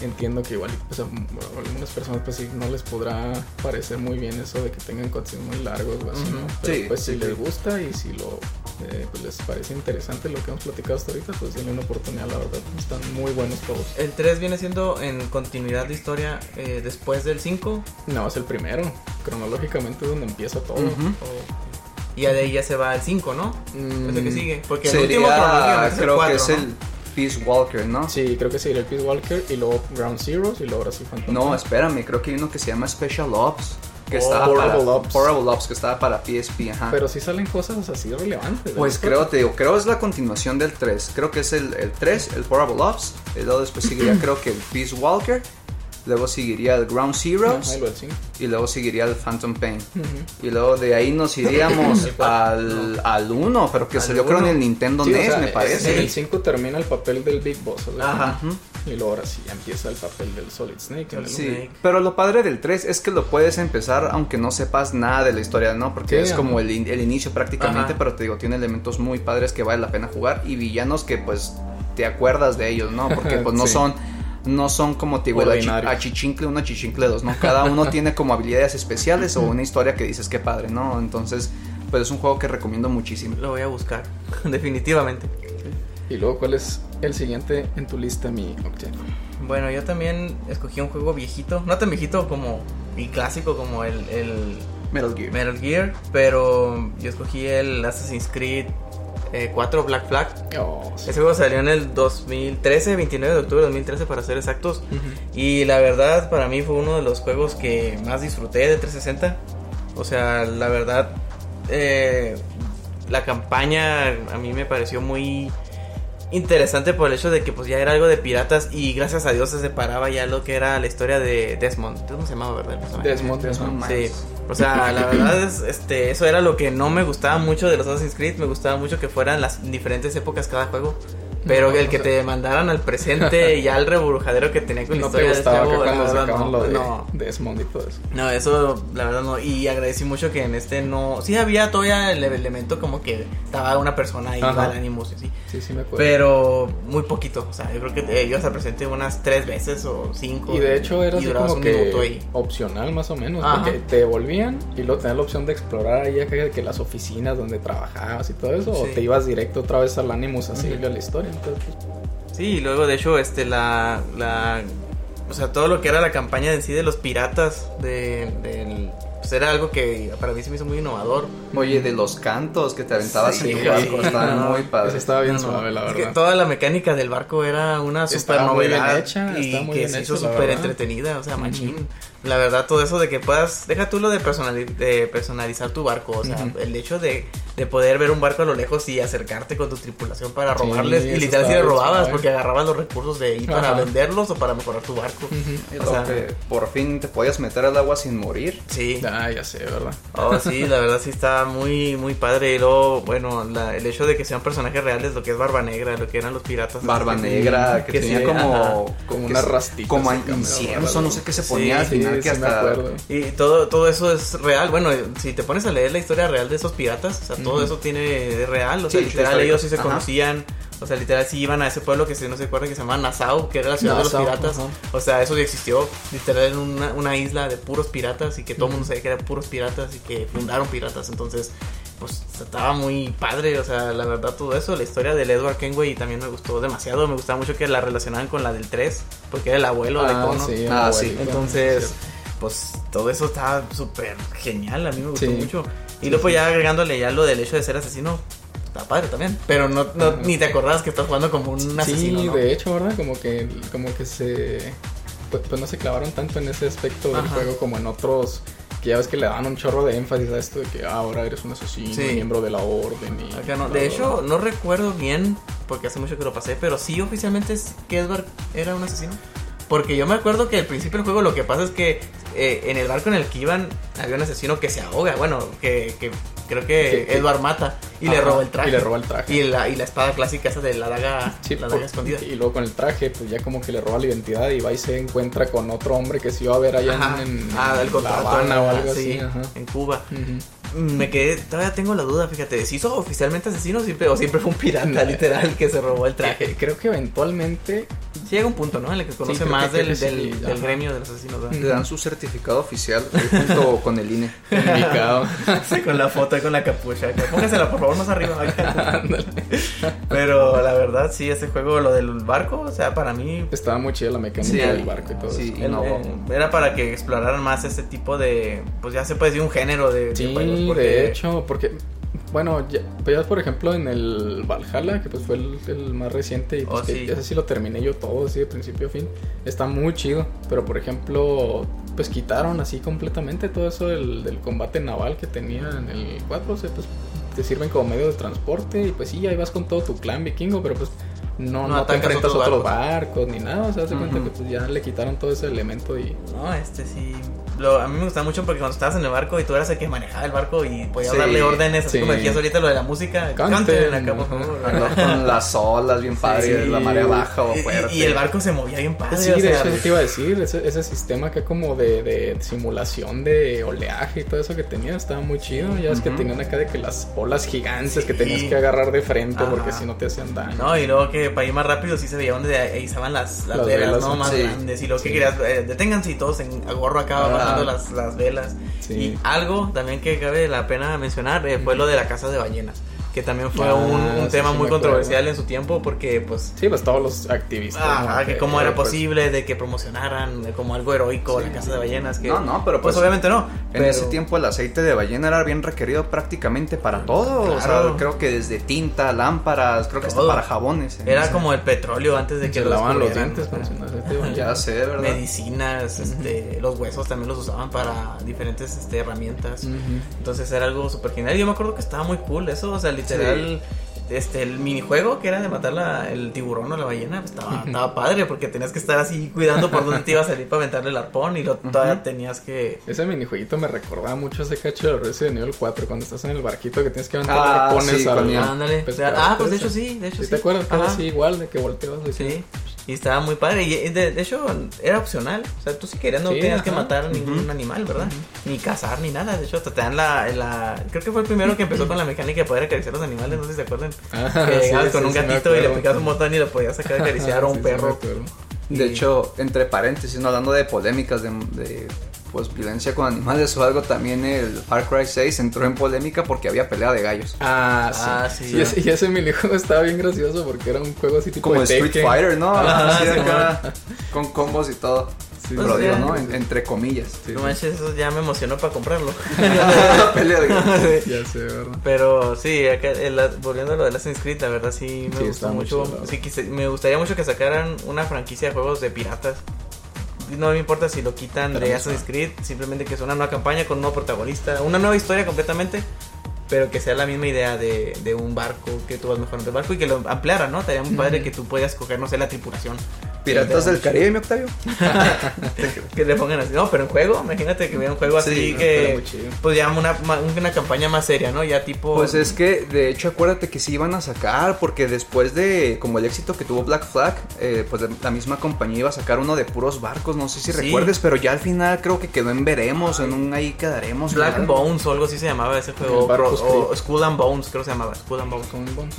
entiendo que igual pues, a algunas personas pues sí no les podrá parecer muy bien eso de que tengan cutscenes muy largos o así, ¿no? Pero pues si les gusta y si lo eh, pues, les parece interesante lo que hemos platicado hasta ahorita, pues denle una oportunidad, la verdad. Están muy buenos todos. ¿El 3 viene siendo en continuidad de historia eh, después del 5? No, es el primero. cronológicamente es donde empieza todo. Y de ahí ya se va al 5, ¿no? Mm, es el que sigue. Porque el último cronológicamente creo que es el Peace Walker, ¿no? Sí, creo que sería el Peace Walker y luego Ground Zeroes y luego ahora sí Phantom No, espérame, creo que hay uno que se llama Special Ops. Que oh, estaba para, Ops. Ops, que estaba para PSP, ajá. Pero sí salen cosas así relevantes. Pues creo, te digo, creo es la continuación del 3. Creo que es el, el 3, el Portable Ops. Y luego después seguiría (clears throat) creo que el Peace Walker luego seguiría el Ground Zero y luego seguiría el Phantom Pain. Y luego de ahí nos iríamos (coughs) al, al 1, pero que salió creo en el Nintendo NES, me parece. En el 5 termina el papel del Big Boss. Ajá. Y luego ahora sí empieza el papel del Solid Snake. sí, pero lo padre del 3 es que lo puedes empezar aunque no sepas nada de la historia, ¿no? Porque es como el, el, inicio prácticamente, pero te digo, tiene elementos muy padres que vale la pena jugar y villanos que pues te acuerdas de ellos, ¿no? Porque pues no (laughs) son no son como te digo, achichincle 1, achichincle 2, ¿no? Cada uno (laughs) tiene como habilidades especiales o una historia que dices que padre, ¿no? Entonces, pues es un juego que recomiendo muchísimo. Lo voy a buscar, (laughs) definitivamente. Y luego, ¿cuál es el siguiente en tu lista, mi Octane? Bueno, yo también escogí un juego viejito, no tan viejito como y clásico como el, el Metal Gear. Metal Gear, pero yo escogí el Assassin's Creed 4 eh, Black Flag. Oh, Ese juego salió en el 2013, 29 de octubre de 2013 para ser exactos. Y la verdad para mí fue uno de los juegos que más disfruté de 360. O sea, la verdad, eh, la campaña a mí me pareció muy interesante por el hecho de que pues ya era algo de piratas y gracias a Dios se separaba ya lo que era la historia de Desmond. ¿Cómo se llamaba, verdad? Desmond, Desmond. Sí. O sea, la (laughs) verdad es, este, eso era lo que no me gustaba mucho de los Assassin's Creed. Me gustaba mucho que fueran las diferentes épocas cada juego. Pero el que te mandaran al presente y al reburujadero que tenía con la historia de este cuando lo de no. Desmond y todo eso. No, eso la verdad no. Y agradecí mucho que en este no. Sí había todavía el elemento como que estaba una persona ahí, al ánimo, sí. Sí, sí me acuerdo. Pero muy poquito. O sea, yo creo que ellos se presente unas tres veces o cinco. Y de hecho era así como que opcional más o menos. Porque te devolvían y luego tenías la opción de explorar ahí que, que las oficinas donde trabajabas y todo eso. O te ibas directo otra vez al ánimo a seguirle a la historia. Sí, y luego de hecho, este, la, o sea, todo lo que era la campaña en sí de los piratas, de, del pues era algo que para mí se me hizo muy innovador. Oye, de los cantos que te aventabas en tu barco, estaban muy padres. Eso estaba bien suave, la verdad. toda la mecánica del barco era una super novedad hecha, y que se hizo súper entretenida, o sea, machín. La verdad, todo eso de que puedas, deja tú lo de, de personalizar tu barco, o sea, el hecho de, de, poder ver un barco a lo lejos y acercarte con tu tripulación para robarles, y literalmente robabas porque agarrabas los recursos de ahí para venderlos o para mejorar tu barco. O sea, que por fin te podías meter al agua sin morir. Sí. Ah, ya sé, ¿verdad? Oh, sí, la verdad sí está muy, muy padre. Y luego, bueno, la, el hecho de que sean personajes reales, lo que es Barba Negra, lo que eran los piratas. Barba Negra, que, tenía como, como una rastita. Como incienso, no sé qué se ponía al final que hasta... Y todo, todo eso es real. Bueno, si te pones a leer la historia real de esos piratas, o sea, todo eso tiene de real. O sea, literal, ellos sí se conocían. O sea, literal, sí iban a ese pueblo que si no se acuerda que se llama Nassau, que era la ciudad de los piratas. O sea, eso sí existió. Literal, en una, una isla de puros piratas y que todo el mundo sabía que eran puros piratas y que fundaron piratas. Entonces, pues estaba muy padre, o sea, la verdad todo eso, la historia del Edward Kenway también me gustó demasiado, me gustaba mucho que la relacionaban con la del 3, porque era el abuelo de Cono. ah, sí. Ah, Entonces, pues todo eso estaba súper genial, a mí me gustó mucho. Y luego ya agregándole ya lo del hecho de ser asesino, está padre también. Pero no, no ni te acordabas que estás jugando como un asesino. Sí, de hecho, ¿verdad? Como que, como que se. Pues, pues, no se clavaron tanto en ese aspecto del juego como en otros. Que ya ves que le dan un chorro de énfasis a esto de que ahora eres un asesino, miembro de la orden. Y de hecho, no recuerdo bien, porque hace mucho que lo pasé, pero sí oficialmente es que Edward era un asesino. Porque yo me acuerdo que al principio del juego lo que pasa es que eh, en el barco en el que iban había un asesino que se ahoga. Bueno, que, que creo que Edward mata y le roba el traje. Y le roba el traje. Y la, y la espada clásica esa de la daga, (laughs) la daga escondida. Y luego con el traje, pues ya como que le roba la identidad y va y se encuentra con otro hombre que se iba a ver allá en, ah, La Habana o algo así. En Cuba. Me quedé, todavía tengo la duda, fíjate, ¿se hizo oficialmente asesino siempre, o siempre fue un pirata (laughs) literal que se robó el traje? creo que eventualmente llega un punto, ¿no? En el que conoce más del, del, del, gremio de los asesinos. Le dan su certificado oficial junto (laughs) con el INE. (laughs) sí, con la foto y con la capucha. Póngasela, por favor, más arriba. Pero la verdad, sí, ese juego, lo del barco, o sea, para mí. Estaba muy chida la mecánica del barco y todo sí, eso. era para que exploraran más ese tipo de. Pues ya se puede decir un género de, sí, de hecho, porque bueno, ya, pues por ejemplo en el Valhalla, que pues fue el, más reciente y pues oh, sí. ese sí lo terminé yo todo, así de principio a fin. Está muy chido, pero por ejemplo, pues quitaron así completamente todo eso del, combate naval que tenía en el 4, o sea, pues te sirven como medio de transporte y pues sí, ahí vas con todo tu clan vikingo, pero pues no, no, te enfrentas a otros barcos. ni nada, o sea, se cuenta que pues ya le quitaron todo ese elemento y... No, este sí a mí me gustaba mucho porque cuando estabas en el barco y tú eras el que manejaba el barco y podías darle órdenes, así como decías ahorita lo de la música, cante, en la con las olas bien padre, la marea baja o fuerte. Y, el barco se movía bien padre. Sí, de eso te iba a decir, ese, ese sistema que como de, de, simulación de oleaje y todo eso que tenía estaba muy chido, ya es que tenían acá de que las olas gigantes que tenías que agarrar de frente porque si no te hacían daño. No, y luego que para ir más rápido sí se veía donde ahí estaban las, las, velas, ¿no? Más grandes y lo que querías, eh, deténganse y todos en gorro acá las, las velas. Y algo también que cabe la pena mencionar eh, fue lo de la casa de ballenas que también fue un, ah, tema muy controversial en su tiempo porque pues sí pues todos los activistas ah, que cómo era pues, posible de que promocionaran como algo heroico la casa de ballenas que no no pero pues, pues obviamente no en ese tiempo el aceite de ballena era bien requerido prácticamente para todo o sea creo que desde tinta lámparas creo que hasta para jabones ¿eh? era como el petróleo antes de que se lavaban los dientes ya sé verdad medicinas este, los huesos también los usaban para diferentes este, herramientas. Entonces era algo súper genial yo me acuerdo que estaba muy cool eso o sea literal. Este, el minijuego que era de matar la, el tiburón o la ballena, pues, estaba, (laughs) estaba padre porque tenías que estar así cuidando por dónde te iba a salir para aventarle el arpón y lo, todavía tenías que... Ese minijueguito me recordaba mucho ese cacho de Resident Evil 4 cuando estás en el barquito que tienes que aventar ah, arpones sí, Ándale. ah, pues de hecho sí, de hecho sí. ¿Te acuerdas? Era así igual de que volteabas. Sí. Y estaba muy padre. Y de, hecho, era opcional. O sea, tú si querías no tenías que matar a ningún animal, ¿verdad? Ni cazar ni nada. De hecho, te dan la, la, Creo que fue el primero que empezó con la mecánica de poder acariciar a los animales. No sé si se acuerdan. que llegabas con un gatito y le picabas un botón y le podías sacar a acariciar a (laughs) un perro. De hecho, entre paréntesis, no hablando de polémicas de pues violencia con animales o algo, también el Far Cry 6 entró en polémica porque había pelea de gallos. Ah, sí. Ah, sí. Y, ese, y, ese, minijuego estaba bien gracioso porque era un juego así tipo Como Street Fighter, ¿no? con combos y todo. Sí, pues pero digo, ¿no? entre comillas. no manches, eso ya me emocionó para comprarlo. (laughs) pelea de gallos. Ya sé, ¿verdad? Pero sí, acá, volviendo a lo de Assassin's Creed, la verdad sí me gustó mucho. sí, me gustaría mucho que sacaran una franquicia de juegos de piratas no me importa si lo quitan de Assassin's Creed, simplemente que es una nueva campaña con un nuevo protagonista, una nueva historia completamente, pero que sea la misma idea de, de un barco, que tú vas mejorando el barco y que lo ampliara, ¿no? Estaría muy padre que tú puedas coger, no sé, la tripulación Piratas del Caribe, mi Octavio. (laughs) que le pongan así. No, pero en juego, imagínate que vea un juego así que. Pues ya una, una campaña más seria, ¿no? Ya tipo. Pues es que, de hecho, acuérdate que sí iban a sacar, porque después de. Como el éxito que tuvo Black Flag, eh, pues la misma compañía iba a sacar uno de puros barcos. No sé si recuerdes, pero ya al final creo que quedó en Veremos, en un ahí quedaremos. Black Bones o algo así se llamaba ese juego. o, School and Bones, creo que se llamaba. School and Bones.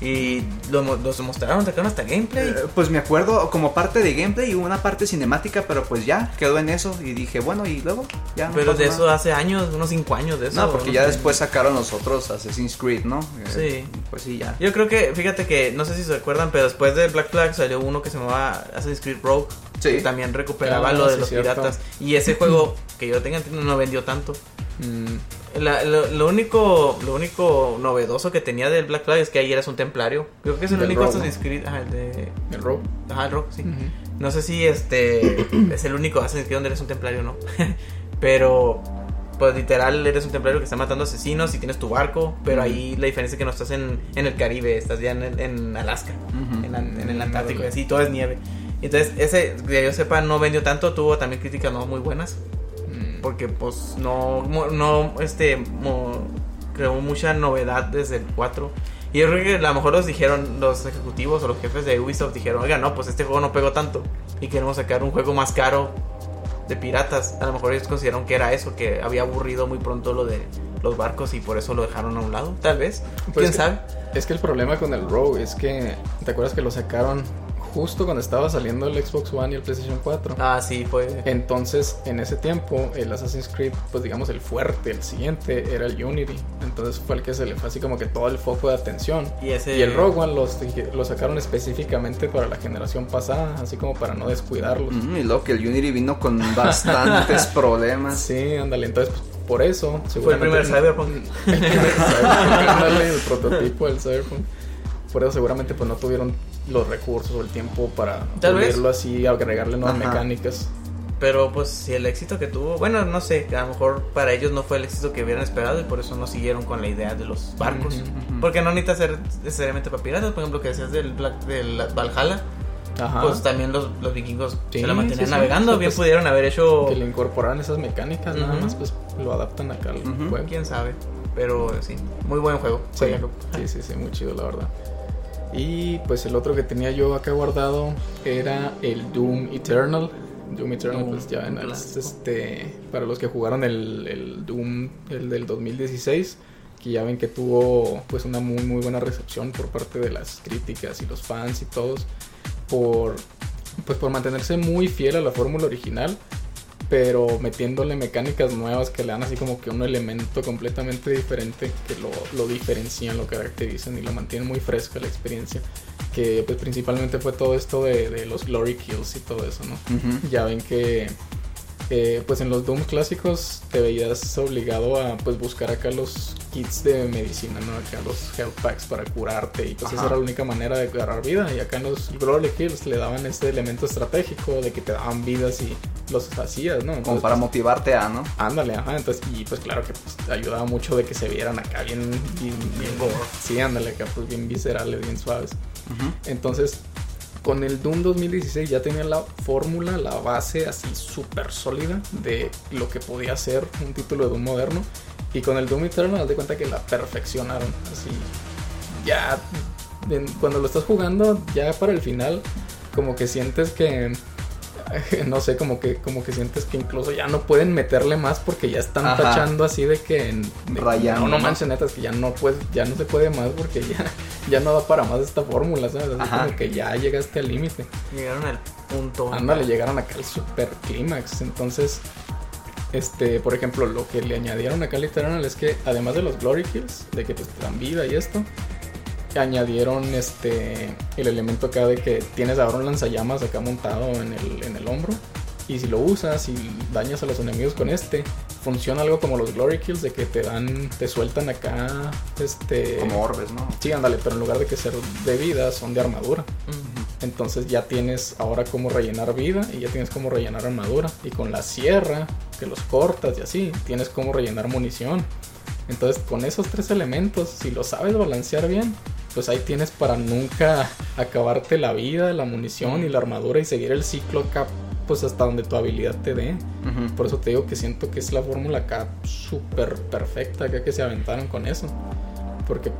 Y los mostraron, sacaron hasta gameplay. Eh, pues me acuerdo como parte de gameplay y una parte cinemática, pero pues ya quedó en eso. Y dije, bueno, y luego ya. pero de eso hace años, unos 5 años de eso. No, porque ya después sacaron los otros Assassin's Creed, ¿no? Eh, sí. Pues sí, ya. Yo creo que, fíjate que, no sé si se recuerdan, pero después de Black Flag salió uno que se llamaba Assassin's Creed Rogue. Sí. Que también recuperaba ah, lo de los piratas. Y ese (laughs) juego, que yo tenga entendido, no vendió tanto. Mm. Lo, único lo único novedoso que tenía del Black Flag es que ahí eras un templario. Creo que es el único Assassin's Creed. el de. El Rogue. Ajá, el Rogue, sí. No sé si este es el único Assassin's Creed donde eres un templario o no. (laughs) pero. Pues literal eres un templario que está matando asesinos y tienes tu barco, pero ahí la diferencia es que no estás en, en el Caribe, estás ya en, en Alaska, en, el Antártico y así, todo es nieve. Entonces, ese, que yo sepa, no vendió tanto, tuvo también críticas no muy buenas porque pues no, no, este, creó mucha novedad desde el 4. Y yo creo que a lo mejor los dijeron, los ejecutivos o los jefes de Ubisoft dijeron, oiga, no, pues este juego no pegó tanto y queremos sacar un juego más caro de piratas. A lo mejor ellos consideraron que era eso, que había aburrido muy pronto lo de los barcos y por eso lo dejaron a un lado, tal vez. Pues ¿Quién sabe? Es que el problema con el Rogue es que, ¿te acuerdas que lo sacaron justo cuando estaba saliendo el Xbox One y el PlayStation 4. Ah, sí, fue. Entonces, en ese tiempo, el Assassin's Creed, pues digamos el fuerte, el siguiente, era el Unity. Entonces fue el que se le fue así como que todo el foco de atención. Y, ese... y el Rogue One los, lo sacaron específicamente para la generación pasada, así como para no descuidarlos. y luego que el Unity vino con bastantes (laughs) problemas. Sí, ándale, entonces pues, por eso. Fue el primer Cyberpunk. (laughs) el primer Cyberpunk, el prototipo del Cyberpunk. Por eso seguramente pues no tuvieron los recursos o el tiempo para verlo así, agregarle nuevas mecánicas. Pero pues si el éxito que tuvo, bueno, no sé, a lo mejor para ellos no fue el éxito que hubieran esperado y por eso no siguieron con la idea de los barcos. Porque no necesita ser necesariamente para piratas, por ejemplo, que decías del, Black, del Valhalla. Pues también los, los vikingos se la mantenían navegando, bien pudieron haber hecho... Que le incorporaran esas mecánicas, nada más pues lo adaptan acá al juego. Quién sabe, pero sí, muy buen juego. Sí, sí, sí, muy chido la verdad. Y pues el otro que tenía yo acá guardado era el Doom Eternal. Doom Eternal, pues ya en este, para los que jugaron el, el, Doom, el del 2016, que ya ven que tuvo pues una muy muy buena recepción por parte de las críticas y los fans y todos por pues por mantenerse muy fiel a la fórmula original pero metiéndole mecánicas nuevas que le dan así como que un elemento completamente diferente que lo, lo diferencian, lo caracterizan y lo mantienen muy fresca la experiencia. Que pues principalmente fue todo esto de, de los glory kills y todo eso, ¿no? Ya ven que eh, pues en los Doom clásicos te veías obligado a pues buscar acá los kits de medicina, ¿no? Acá los health packs para curarte y pues esa era la única manera de agarrar vida y acá en los Glory Kills le daban este elemento estratégico de que te daban vidas y los hacías, ¿no? Como para pues, motivarte a, ¿no? Ándale, ajá, entonces y pues claro que pues, ayudaba mucho de que se vieran acá bien, bien, bien, sí, ándale, acá pues bien viscerales, bien suaves. Entonces con el Doom 2016 ya tenía la fórmula, la base así súper sólida de lo que podía ser un título de Doom moderno. Y con el Doom Eternal das de cuenta que la perfeccionaron. Así, ya cuando lo estás jugando, ya para el final, como que sientes que (laughs) no sé, como que, como que sientes que incluso ya no pueden meterle más porque ya están tachando así de que, no, no manches netas, que ya no puedes, ya no se puede más porque ya, (laughs) ya no da para más esta fórmula, ¿sabes? Así como que ya llegaste al límite. Llegaron al punto. Ándale, llegaron acá al super clímax. Entonces, este, por ejemplo, lo que le añadieron acá al Eternal es que además de los Glory Kills, de que pues, te dan vida y esto, añadieron este el elemento acá de que tienes ahora un lanzallamas acá montado en el, en el hombro. Y si lo usas y dañas a los enemigos con este, funciona algo como los Glory Kills, de que te dan, te sueltan acá, este... Como orbes, ¿no? Sí, ándale, pero en lugar de que ser de vida, son de armadura. Entonces ya tienes ahora como rellenar vida y ya tienes como rellenar armadura. Y con la sierra, que los cortas y así, tienes como rellenar munición. Entonces con esos tres elementos, si lo sabes balancear bien, pues ahí tienes para nunca acabarte la vida, la munición y la armadura y seguir el ciclo acá, pues hasta donde tu habilidad te dé. Por eso te digo que siento que es la fórmula acá súper perfecta, acá que se aventaron con eso. Porque,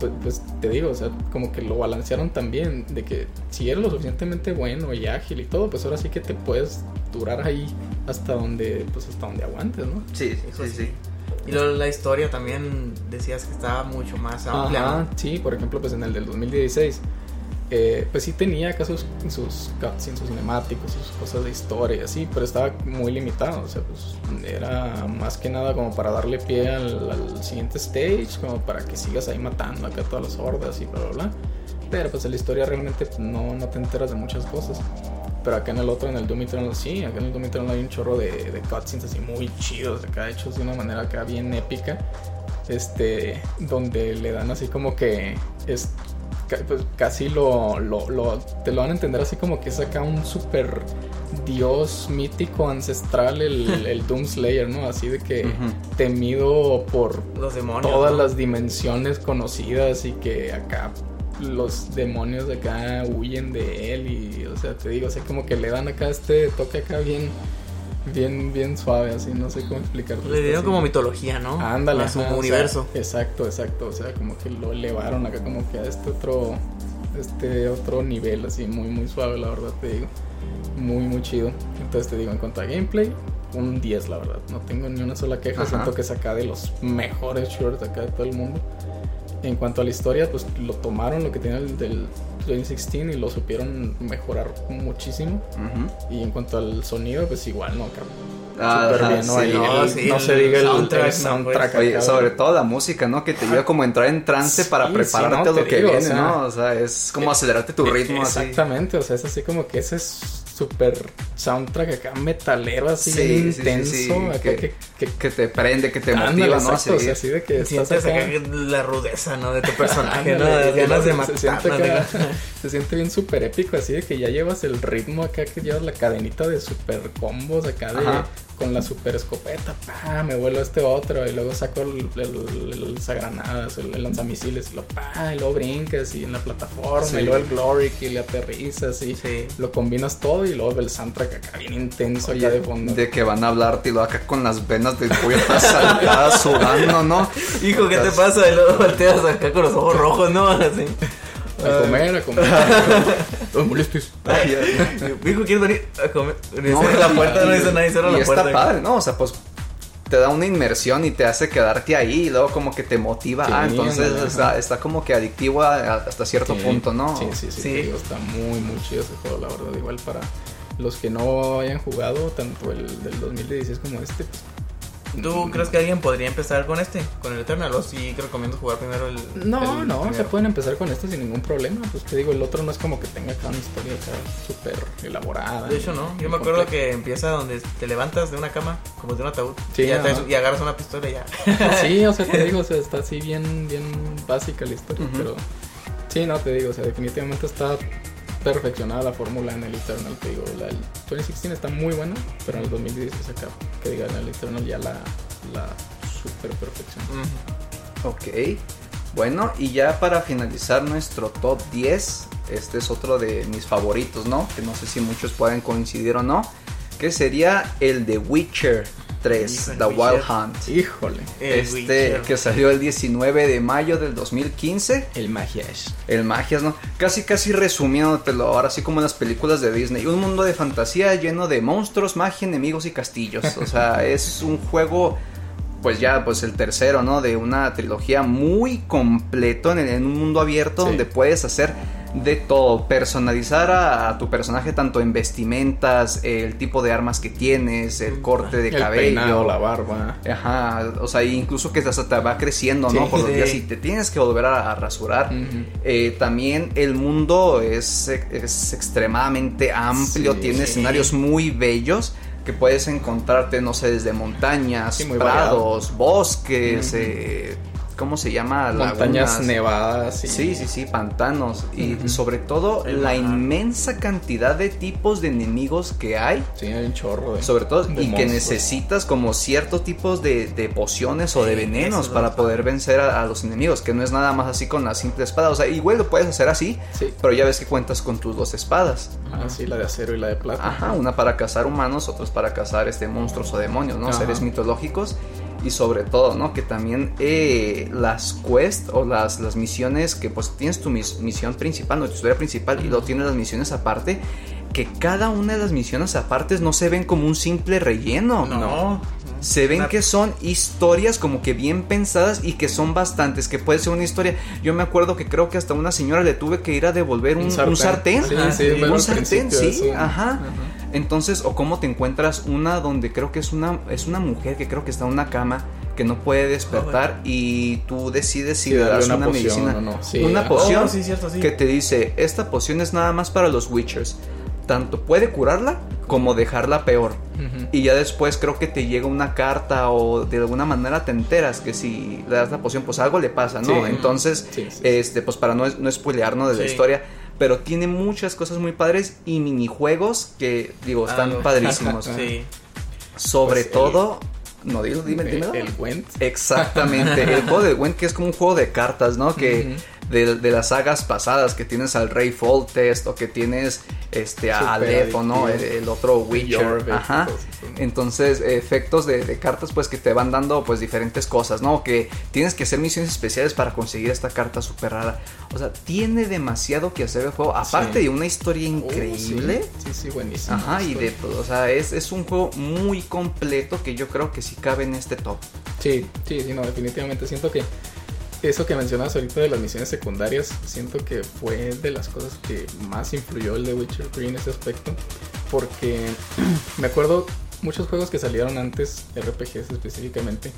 pues, pues, te digo, o sea, como que lo balancearon también, de que si eres lo suficientemente bueno y ágil y todo, pues ahora sí que te puedes durar ahí hasta donde, pues hasta donde aguantes, ¿no? Sí, sí, sí. Y luego la historia también decías que estaba mucho más amplia. sí, por ejemplo, pues en el del 2016, eh, pues sí tenía acá sus, sus cutscenes, sus cinemáticos, sus cosas de historia y así, pero estaba muy limitado. O sea, pues era más que nada como para darle pie al, siguiente stage, como para que sigas ahí matando acá todas las hordas y bla, bla, bla. Pero pues en la historia realmente no, no te enteras de muchas cosas. Pero acá en el otro, en el Doom Eternal, sí, acá en el Doom Eternal hay un chorro de, de cutscenes así muy chidos, acá hechos de una manera acá bien épica. Este, donde le dan así como que es pues, casi lo, lo, lo, te lo van a entender así como que es acá un super dios mítico ancestral el, (laughs) el Doom Slayer, ¿no? Así de que temido por Los demonios, todas las dimensiones conocidas y que acá los demonios de acá huyen de él y, o sea, te digo, o sea, como que le dan acá este toque acá bien, bien, bien suave, así, no sé cómo explicarlo. Le dieron como mitología, ¿no? Ándale. A universo. exacto, exacto, o sea, como que lo elevaron acá como que a este otro, este otro nivel, así, muy, muy suave, la verdad, te digo. Muy, muy chido. Entonces te digo, en cuanto a gameplay, un 10, la verdad. No tengo ni una sola queja. Siento que es acá de los mejores shorts acá de todo el mundo. En cuanto a la historia, pues lo tomaron lo que tenía del 2016 y lo supieron mejorar muchísimo. Y en cuanto al sonido, pues igual, ¿no? Ah, Súper bien, ¿no? no, se diga el soundtrack. Oye, sobre todo la música, ¿no? Que te lleva como a entrar en trance para prepararte a lo que viene, ¿no? O sea, es como acelerarte tu ritmo. Exactamente, o sea, es así como que ese es súper soundtrack acá metalero así intenso que, que, te prende que te motiva no así, de que sientes acá... la rudeza no de tu (laughs) personaje no de ganas de matar se siente, (laughs) se siente bien súper épico así de que ya llevas el ritmo acá que llevas la cadenita de super combos acá de con la super escopeta, pa, me vuelo a este otro y luego saco el, el, sagranadas, el, lanzamisiles, y lo pa, y luego brincas y en la plataforma, y luego el glory y le aterrizas y lo combinas todo y luego el soundtrack acá bien intenso allá de fondo. De que van a hablarte y lo acá con las venas del pollo estás sudando, ¿no? Hijo, ¿qué te pasa? Y luego volteas acá con los ojos rojos, ¿no? Así. A comer, a comer. (laughs) No molestes. (laughs) Dijo, ¿quieres venir a comer? La puerta, no dice nadie, cierra la puerta. está padre, ¿no? O sea, pues te da una inmersión y te hace quedarte ahí y luego como que te motiva. ah, entonces está, está, como que adictivo hasta cierto punto, ¿no? Sí, sí, sí. está muy, muy chido ese juego, la verdad. Igual para los que no hayan jugado tanto el del 2016 como este, pues ¿Tú crees que alguien podría empezar con este, con el Eternal? ¿O sí te recomiendo jugar primero el.? No, no, se pueden empezar con este sin ningún problema. Pues te digo, el otro no es como que tenga acá una historia súper elaborada. De hecho, no. Yo me acuerdo que empieza donde te levantas de una cama, como de un ataúd, y, y, agarras una pistola y ya. (laughs) Sí, o sea, te (laughs) digo, o sea, está así bien, bien básica la historia, pero. Sí, no, te digo, o sea, definitivamente está perfeccionada la fórmula en el Eternal. Te digo, la, el 2016 está muy buena, pero en el 2016 acá, que digan, el Eternal ya la, super perfección. Ok. Bueno, y ya para finalizar nuestro top 10, este es otro de mis favoritos, ¿no? Que no sé si muchos pueden coincidir o no, que sería el de Witcher. 3, The Wild Hunt. Híjole. este que salió el 19 de mayo del 2015. El Magias. El Magias, ¿no? Casi, casi resumiéndotelo ahora, así como en las películas de Disney. Un mundo de fantasía lleno de monstruos, magia, enemigos y castillos. O sea, (laughs) es un juego pues ya pues el tercero, ¿no? De una trilogía muy completo en, un mundo abierto donde puedes hacer de todo, personalizar a, tu personaje tanto en vestimentas, el tipo de armas que tienes, el corte de cabello, la barba. Ajá, o sea, incluso que hasta te va creciendo, ¿no? Por los días y te tienes que volver a, rasurar. Eh, también el mundo es, es extremadamente amplio, tiene escenarios muy bellos que puedes encontrarte, no sé, desde montañas, prados, bosques, eh, ¿cómo se llama? Montañas nevadas. Sí, sí, sí, pantanos. Y sobre todo la inmensa cantidad de tipos de enemigos que hay. Sí, hay un chorro. sobre todo, y que necesitas como ciertos tipos de, pociones o de venenos para poder vencer a, los enemigos, que no es nada más así con la simple espada. O sea, igual lo puedes hacer así, pero ya ves que cuentas con tus dos espadas. Ah, sí, la de acero y la de plata. Ajá, una para cazar humanos, otras para cazar este monstruos o demonios, ¿no? Seres mitológicos y sobre todo, ¿no? Que también eh, las quests o las, las misiones que pues tienes tu misión principal, no tu historia principal y luego tienes las misiones aparte, que cada una de las misiones aparte no se ven como un simple relleno. No. Se ven que son historias como que bien pensadas y que son bastantes, que puede ser una historia. Yo me acuerdo que creo que hasta una señora le tuve que ir a devolver un, sartén. Sí, sí, un sartén, sí, ajá. Entonces, o cómo te encuentras una donde creo que es una, es una mujer que creo que está en una cama que no puede despertar y tú decides si le das una, medicina, una poción oh, que te dice, esta poción es nada más para los Witchers. Tanto puede curarla como dejarla peor. Y ya después creo que te llega una carta o de alguna manera te enteras que si le das la poción, pues algo le pasa, ¿no? Entonces, este, pues para no, no spoilearnos de la historia pero tiene muchas cosas muy padres y minijuegos que, digo, están ah, padrísimos. (laughs) sí. Sobre pues todo, no digo, dime, dime. El, Gwent. Exactamente, el juego de Gwent que es como un juego de cartas, ¿no? Que de, las sagas pasadas que tienes al Rey Foltest o que tienes este a Aleph no el, otro Witcher. Ajá. entonces efectos de, cartas pues que te van dando pues diferentes cosas no que tienes que hacer misiones especiales para conseguir esta carta súper rara. O sea tiene demasiado que hacer el juego aparte de una historia oh, increíble. Sí. sí buenísimo ajá y de o sea es, es un juego muy completo que yo creo que sí cabe en este top. Sí sí sí no definitivamente. Siento que eso que mencionas ahorita de las misiones secundarias, siento que fue de las cosas que más influyó el de Witcher 3 en ese aspecto. Porque (clears throat) me acuerdo muchos juegos que salieron antes, RPGs específicamente,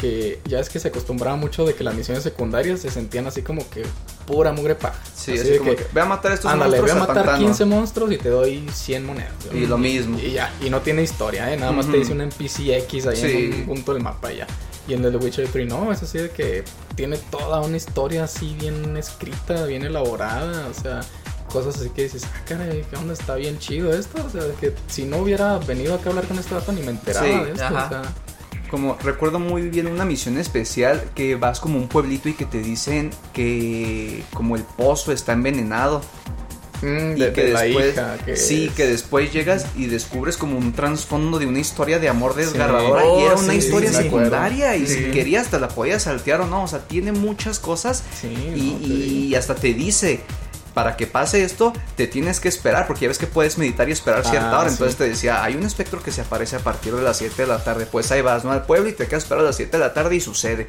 que ya es que se acostumbraba mucho de que las misiones secundarias se sentían así como que pura mugre paja. Sí, así, como que, ve a matar estos ándale, monstruos. Ve a matar 15 monstruos y te doy 100 monedas. Y lo mismo. Y ya, y no tiene historia, ¿eh? Nada más te dice un NPC X ahí en un punto del mapa y ya. Y en el The Witcher 3 no, es así de que tiene toda una historia así bien escrita, bien elaborada, o sea, cosas así que dices, ah, caray, ¿qué onda? Está bien chido esto, o sea, que si no hubiera venido acá a hablar con este dato ni me enteraba de esto, o sea como recuerdo muy bien una misión especial que vas como un pueblito y que te dicen que como el pozo está envenenado. Mm, y que después, sí, que después llegas y descubres como un trasfondo de una historia de amor desgarradora y era oh, una historia secundaria y si querías te la podías saltear o no, o sea, tiene muchas cosas y, y hasta te dice para que pase esto, te tienes que esperar, porque ya ves que puedes meditar y esperar cierta ah, hora. Entonces te decía, hay un espectro que se aparece a partir de las 7 de la tarde. Pues ahí vas, ¿no? Al pueblo y te quedas esperar a las 7 de la tarde y sucede.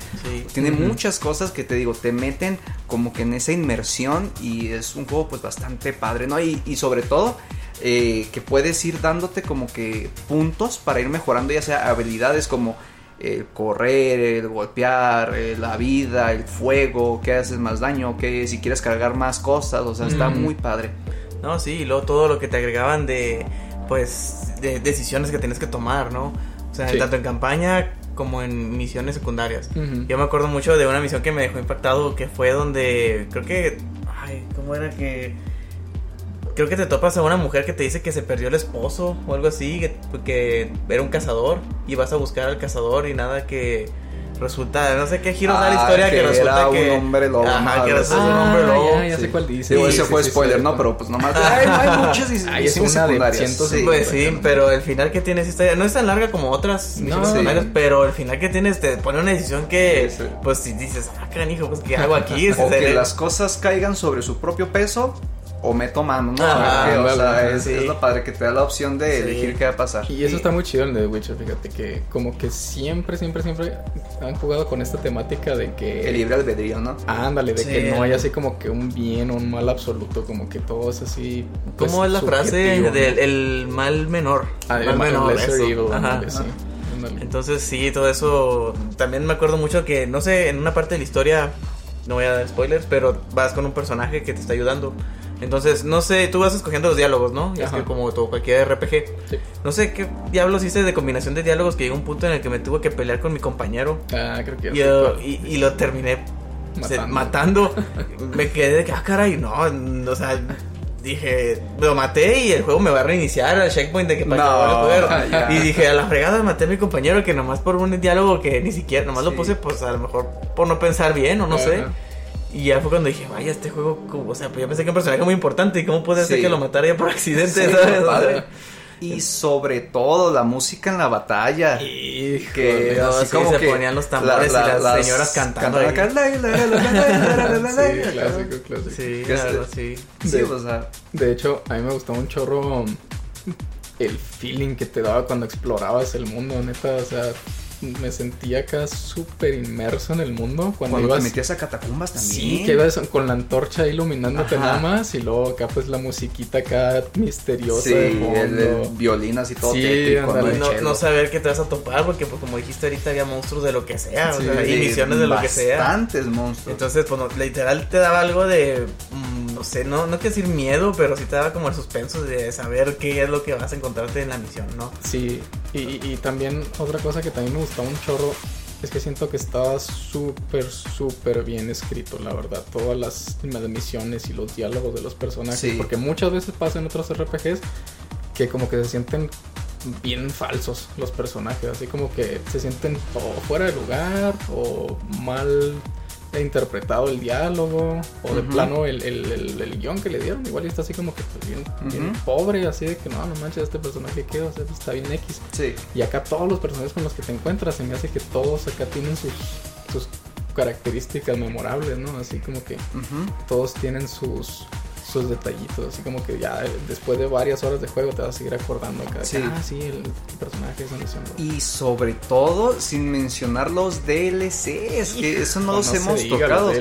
Tiene muchas cosas que te digo, te meten como que en esa inmersión y es un juego pues bastante padre, ¿no? Y, y sobre todo... Eh, que puedes ir dándote como que puntos para ir mejorando ya sea habilidades como el correr, el golpear, eh, la vida, el fuego, que haces más daño, que si quieres cargar más cosas, o sea, está muy padre. No, sí, y luego todo lo que te agregaban de, pues, de decisiones que tienes que tomar, ¿no? O sea, tanto en campaña como en misiones secundarias. Yo me acuerdo mucho de una misión que me dejó impactado, que fue donde, creo que, ay, ¿cómo era que creo que te topas a una mujer que te dice que se perdió el esposo o algo así, que, era un cazador y vas a buscar al cazador y nada que resulta, no sé qué giro da la ah, historia que, resulta era que un hombre lobo. Ajá, que resulta un hombre ah, lobo. Ya, sé cuál dice. Digo, ese fue spoiler, ¿no? Pero pues nomás hay, hay muchas (laughs) Ay, es una. De pues sí, pero el final que tiene esa historia no es tan larga como otras no, pero el final que tienes te pone una decisión que pues si dices, ah, canijo, pues qué hago aquí? (laughs) o que las cosas caigan sobre su propio peso o meto mano, ¿no? o sea, es, lo padre que te da la opción de elegir qué va a pasar. Y eso está muy chido en The Witcher, fíjate, que como que siempre, siempre, siempre han jugado con esta temática de que... El libre albedrío, ¿no? Ándale, de que no hay así como que un bien o un mal absoluto, como que todo es así... Pues, ¿Cómo es la frase del el mal menor? Ah, el mal menor, eso. Entonces sí, todo eso... También me acuerdo mucho que, no sé, en una parte de la historia... No voy a dar spoilers, pero vas con un personaje que te está ayudando entonces, no sé, tú vas escogiendo los diálogos, ¿no? Es que como todo cualquier RPG. No sé qué diablos hice de combinación de diálogos que llegó un punto en el que me tuve que pelear con mi compañero. Ah, creo que y, y, lo terminé matando. (laughs) me quedé de que, ah, caray, no, o sea, dije, lo maté y el juego me va a reiniciar al checkpoint de que para Y dije, a la fregada maté a mi compañero que nomás por un diálogo que ni siquiera, nomás lo puse pues a lo mejor por no pensar bien o no sé. Y ya fue cuando dije, vaya, este juego, o sea, pues yo pensé que era un personaje muy importante y cómo puede ser que lo matara ya por accidente, ¿sabes? Y sobre todo la música en la batalla. que así como se ponían los tambores y las, señoras cantando. sí, clásico, clásico. Sí, claro, sí. Sí, o sea. De hecho, a mí me gustó un chorro el feeling que te daba cuando explorabas el mundo, neta, o sea, me sentía acá súper inmerso en el mundo. Cuando, ibas, te metías a catacumbas también. Sí, que ibas con la antorcha iluminándote nada más y luego acá pues la musiquita acá misteriosa sí, El, violín así todo sí, no, saber qué te vas a topar porque pues como dijiste ahorita había monstruos de lo que sea, o sea, y misiones de lo que sea. Bastantes monstruos. Entonces pues literal te daba algo de... Mm, no sé, no, no quiero decir miedo, pero sí te daba como el suspenso de saber qué es lo que vas a encontrarte en la misión, ¿no? Sí, y, y también otra cosa que también me gustó un chorro es que siento que estaba súper, súper bien escrito, la verdad. Todas las misiones y los diálogos de los personajes. Porque muchas veces pasa en otros RPGs que como que se sienten bien falsos los personajes. Así como que se sienten o fuera de lugar o mal interpretado el diálogo o de plano el, el, el, guion que le dieron. Igual está así como que pues, bien, pobre, así de que no, no manches, este personaje que o sea, pues, está bien X. Sí. Y acá todos los personajes con los que te encuentras, se me hace que todos acá tienen sus, sus características memorables, ¿no? Así como que todos tienen sus sus detallitos, así como que ya después de varias horas de juego te vas a seguir acordando cada sí. ah, sí, el, personaje es Y sobre todo, sin mencionar los DLCs, que eso no, los hemos tocado.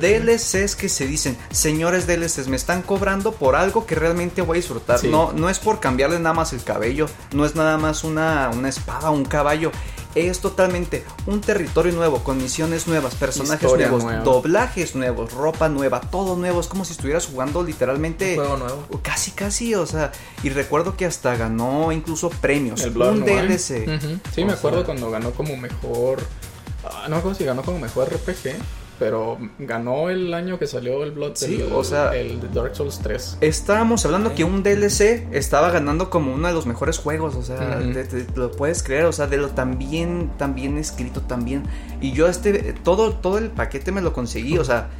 DLCs, que se dicen, señores DLCs, me están cobrando por algo que realmente voy a disfrutar. No, no es por cambiarle nada más el cabello, no es nada más una, una espada, un caballo es totalmente un territorio nuevo, con misiones nuevas, personajes nuevos, doblajes nuevos, ropa nueva, todo nuevo. Es como si estuvieras jugando literalmente. Un juego nuevo. Casi, casi, o sea. Y recuerdo que hasta ganó incluso premios. El un DLC. Sí, me acuerdo cuando ganó como mejor. Ah, no me acuerdo si ganó como mejor RPG pero ganó el año que salió el Blood sí, o sea, el Dark Souls 3. Estábamos hablando que un DLC estaba ganando como uno de los mejores juegos, o sea, lo puedes creer, o sea, de lo tan bien, tan bien escrito también. Y yo este todo todo el paquete me lo conseguí, o sea,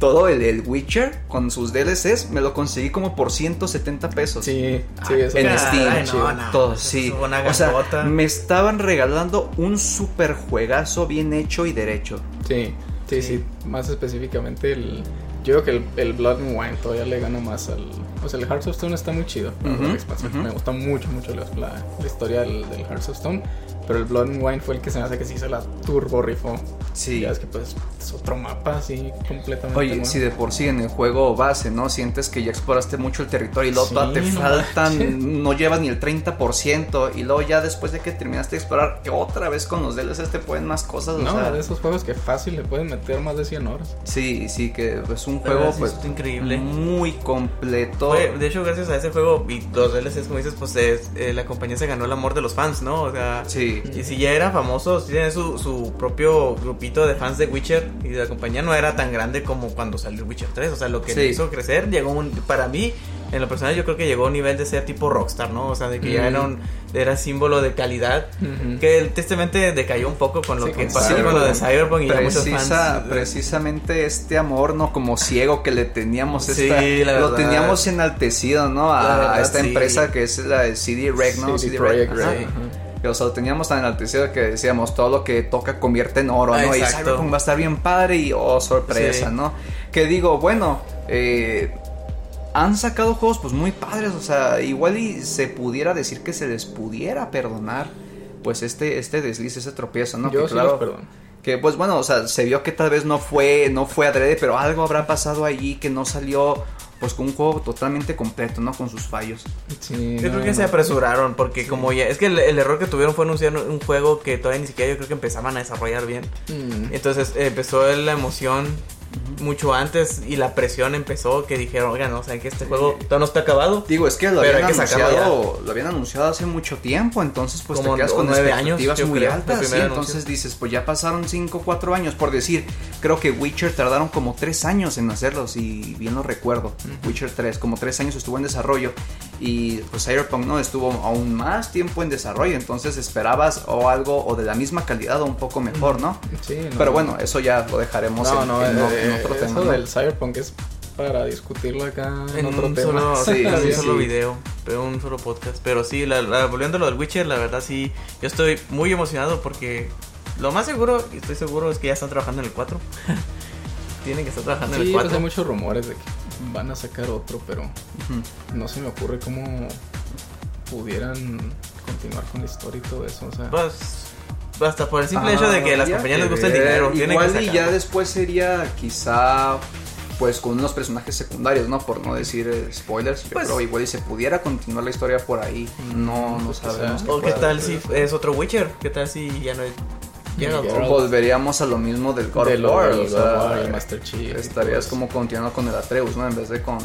todo el, Witcher con sus DLCs me lo conseguí como por 170 pesos. Sí, sí, eso en Steam. todo, sí. O sea, me estaban regalando un super juegazo bien hecho y derecho. Sí. Sí, sí, más específicamente el... Yo creo que el, el, Blood and Wine todavía le gana más al... O sea, el Hearts of Stone está muy chido. Me gusta mucho, mucho la, la, historia del, del Hearts of Stone. Pero el Blood and Wine fue el que se me hace que sí se la turbo rifó. Sí. Ya es que pues es otro mapa así completamente. Oye, si de por sí en el juego base, ¿no? Sientes que ya exploraste mucho el territorio y luego te faltan, no llevas ni el 30% y luego ya después de que terminaste de explorar, otra vez con los DLCs te pueden más cosas. No, de esos juegos que fácil le pueden meter más de 100 horas. Sí, sí, que es un juego pues increíble. Muy completo. de hecho, gracias a ese juego y los DLCs, como dices, pues eh, la compañía se ganó el amor de los fans, ¿no? O sea, sí. Y si ya era famoso, tiene su, su propio grupito de fans de Witcher y la compañía no era tan grande como cuando salió Witcher 3. O sea, lo que le hizo crecer llegó un, para mí en lo personal yo creo que llegó a un nivel de ser tipo rockstar, ¿no? O sea, de que ya era un era símbolo de calidad, que tristemente decayó un poco con lo que pasó con lo de Cyberpunk y muchos fans. Precisamente este amor, ¿no? Como ciego que le teníamos, esta, lo teníamos enaltecido, ¿no? A, esta empresa que es la de CD Rec, ¿no? CD, Projekt Red. O sea, lo teníamos tan enaltecido que decíamos todo lo que toca convierte en oro, ¿no? Y Cyberpunk va a estar bien padre y oh, sorpresa, ¿no? Que digo, bueno, eh, han sacado juegos pues muy padres, o sea, igual y se pudiera decir que se les pudiera perdonar pues este este desliz, ese tropiezo, ¿no? Yo que, claro, perdón. Que pues bueno, o sea, se vio que tal vez no fue no fue adrede, pero algo habrá pasado allí que no salió pues con un juego totalmente completo, ¿no? Con sus fallos. Sí, yo creo que se apresuraron porque como ya... Es que el, error que tuvieron fue anunciar un juego que todavía ni siquiera yo creo que empezaban a desarrollar bien. Mm. Entonces empezó la emoción mucho antes y la presión empezó que dijeron, oigan, no, o sea, que este juego todavía no está acabado. Digo, es que lo habían anunciado, lo habían anunciado hace mucho tiempo, entonces pues te quedas con nueve años muy altas, entonces dices, pues ya pasaron 5 4 años por decir, creo que Witcher tardaron como 3 años en hacerlo, si bien lo recuerdo. Witcher 3 como 3 años estuvo en desarrollo y pues Cyberpunk no estuvo aún más tiempo en desarrollo, entonces esperabas o algo o de la misma calidad o un poco mejor, ¿no? Sí, Pero bueno, eso ya lo dejaremos en, no, en, eh, otro eso del Cyberpunk es para discutirlo acá en, otro tema. (laughs) sí, un solo video, pero un solo podcast. Pero sí, la, volviendo a lo del Witcher, la verdad sí, yo estoy muy emocionado porque lo más seguro, y estoy seguro, es que ya están trabajando en el 4. (laughs) Tienen que estar trabajando en el 4. Pues hay muchos rumores de que van a sacar otro, pero no se me ocurre cómo pudieran continuar con la historia y todo eso. O sea, pues hasta por el simple hecho de que a las compañías les gusta el dinero. Igual y ya después sería quizá pues con unos personajes secundarios, ¿no? Por no decir eh, spoilers, yo pues creo igual y se pudiera continuar la historia por ahí. No, no sabemos. O qué tal si es otro Witcher, qué tal si ya no es volveríamos a lo mismo del God of War, o sea, Master Chief. Estarías como continuando con el Atreus, ¿no? En vez de con,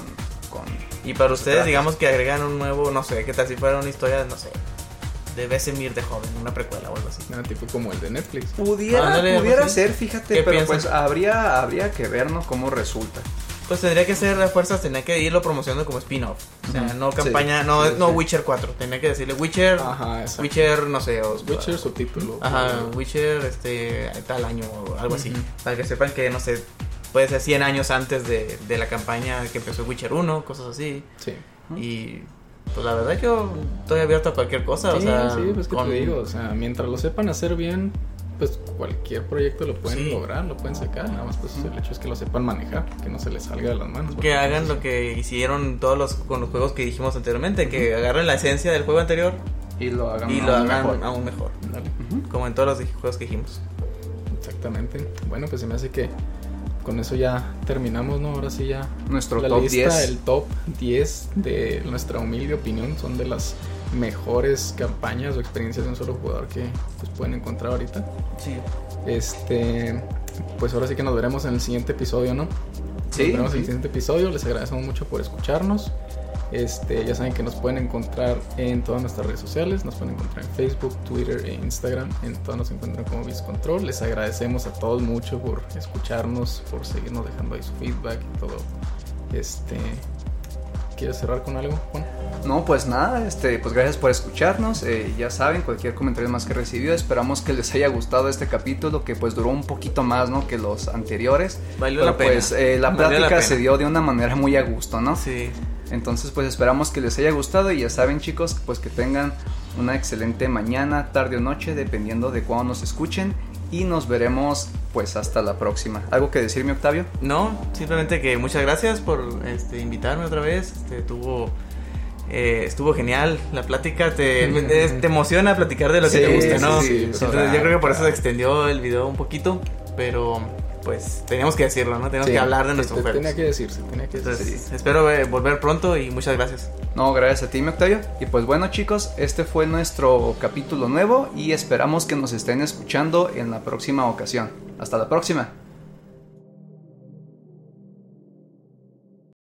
con y para ustedes, digamos que agregan un nuevo, no sé, qué tal si fuera una historia, no sé, de Besemir de joven, una precuela o algo así. Ah, tipo como el de Netflix. Pudiera, pudiera ser, fíjate, pero pues habría, habría que vernos cómo resulta. Pues tendría que ser las fuerzas, tendría que irlo promocionando como spin-off. O sea, no campaña, no, no Witcher 4. Tendría que decirle Witcher, Ajá, Witcher, no sé. O, Witcher subtítulo. Ajá, Witcher, este, tal año o algo así. Para que sepan que, no sé, puede ser 100 años antes de, de la campaña que empezó Witcher 1, cosas así. Sí. Y pues la verdad yo estoy abierto a cualquier cosa, sí, o sea, sí, pues que te digo, o sea, mientras lo sepan hacer bien, pues cualquier proyecto lo pueden lograr, lo pueden sacar, nada más pues el hecho es que lo sepan manejar, que no se les salga de las manos. Que hagan lo que hicieron todos los con los juegos que dijimos anteriormente, que agarren la esencia del juego anterior y lo hagan, y aún, lo hagan mejor. aún mejor. Como en todos los juegos que dijimos. Exactamente. Bueno, pues se me hace que con eso ya terminamos, ¿no? Ahora sí ya. Nuestro la top lista, 10. El top 10 de nuestra humilde opinión son de las mejores campañas o experiencias de un solo jugador que pues, pueden encontrar ahorita. Sí. Este, pues ahora sí que nos veremos en el siguiente episodio, ¿no? Sí. Nos veremos en el siguiente episodio. Les agradecemos mucho por escucharnos. Este, ya saben que nos pueden encontrar en todas nuestras redes sociales, nos pueden encontrar en Facebook, Twitter e Instagram, en todas nos encuentran como Control. Les agradecemos a todos mucho por escucharnos, por seguirnos dejando ahí su feedback y todo. Este, ¿Quieres cerrar con algo, Juan? No, pues nada, este, pues gracias por escucharnos. Eh, ya saben, cualquier comentario más que recibido, esperamos que les haya gustado este capítulo, que pues duró un poquito más, ¿no? Que los anteriores. Valió la pena. Pues eh, la plática se dio de una manera muy a gusto, ¿no? Sí. Entonces, pues esperamos que les haya gustado y ya saben, chicos, pues que tengan una excelente mañana, tarde o noche, dependiendo de cuándo nos escuchen y nos veremos pues hasta la próxima. ¿Algo que decirme, Octavio? No, simplemente que muchas gracias por este, invitarme otra vez. Este, tuvo, eh, estuvo genial la plática. Te, (laughs) te, emociona platicar de lo que te gusta, ¿no? Sí, Entonces, yo creo que por eso se extendió el video un poquito, pero pues teníamos que decirlo, ¿no? Teníamos que hablar de nuestro juego. Tenía que decirse, tenía que decirse. Espero volver pronto y muchas gracias. No, gracias a ti, Octavio. Y pues bueno, chicos, este fue nuestro capítulo nuevo y esperamos que nos estén escuchando en la próxima ocasión. Hasta la próxima.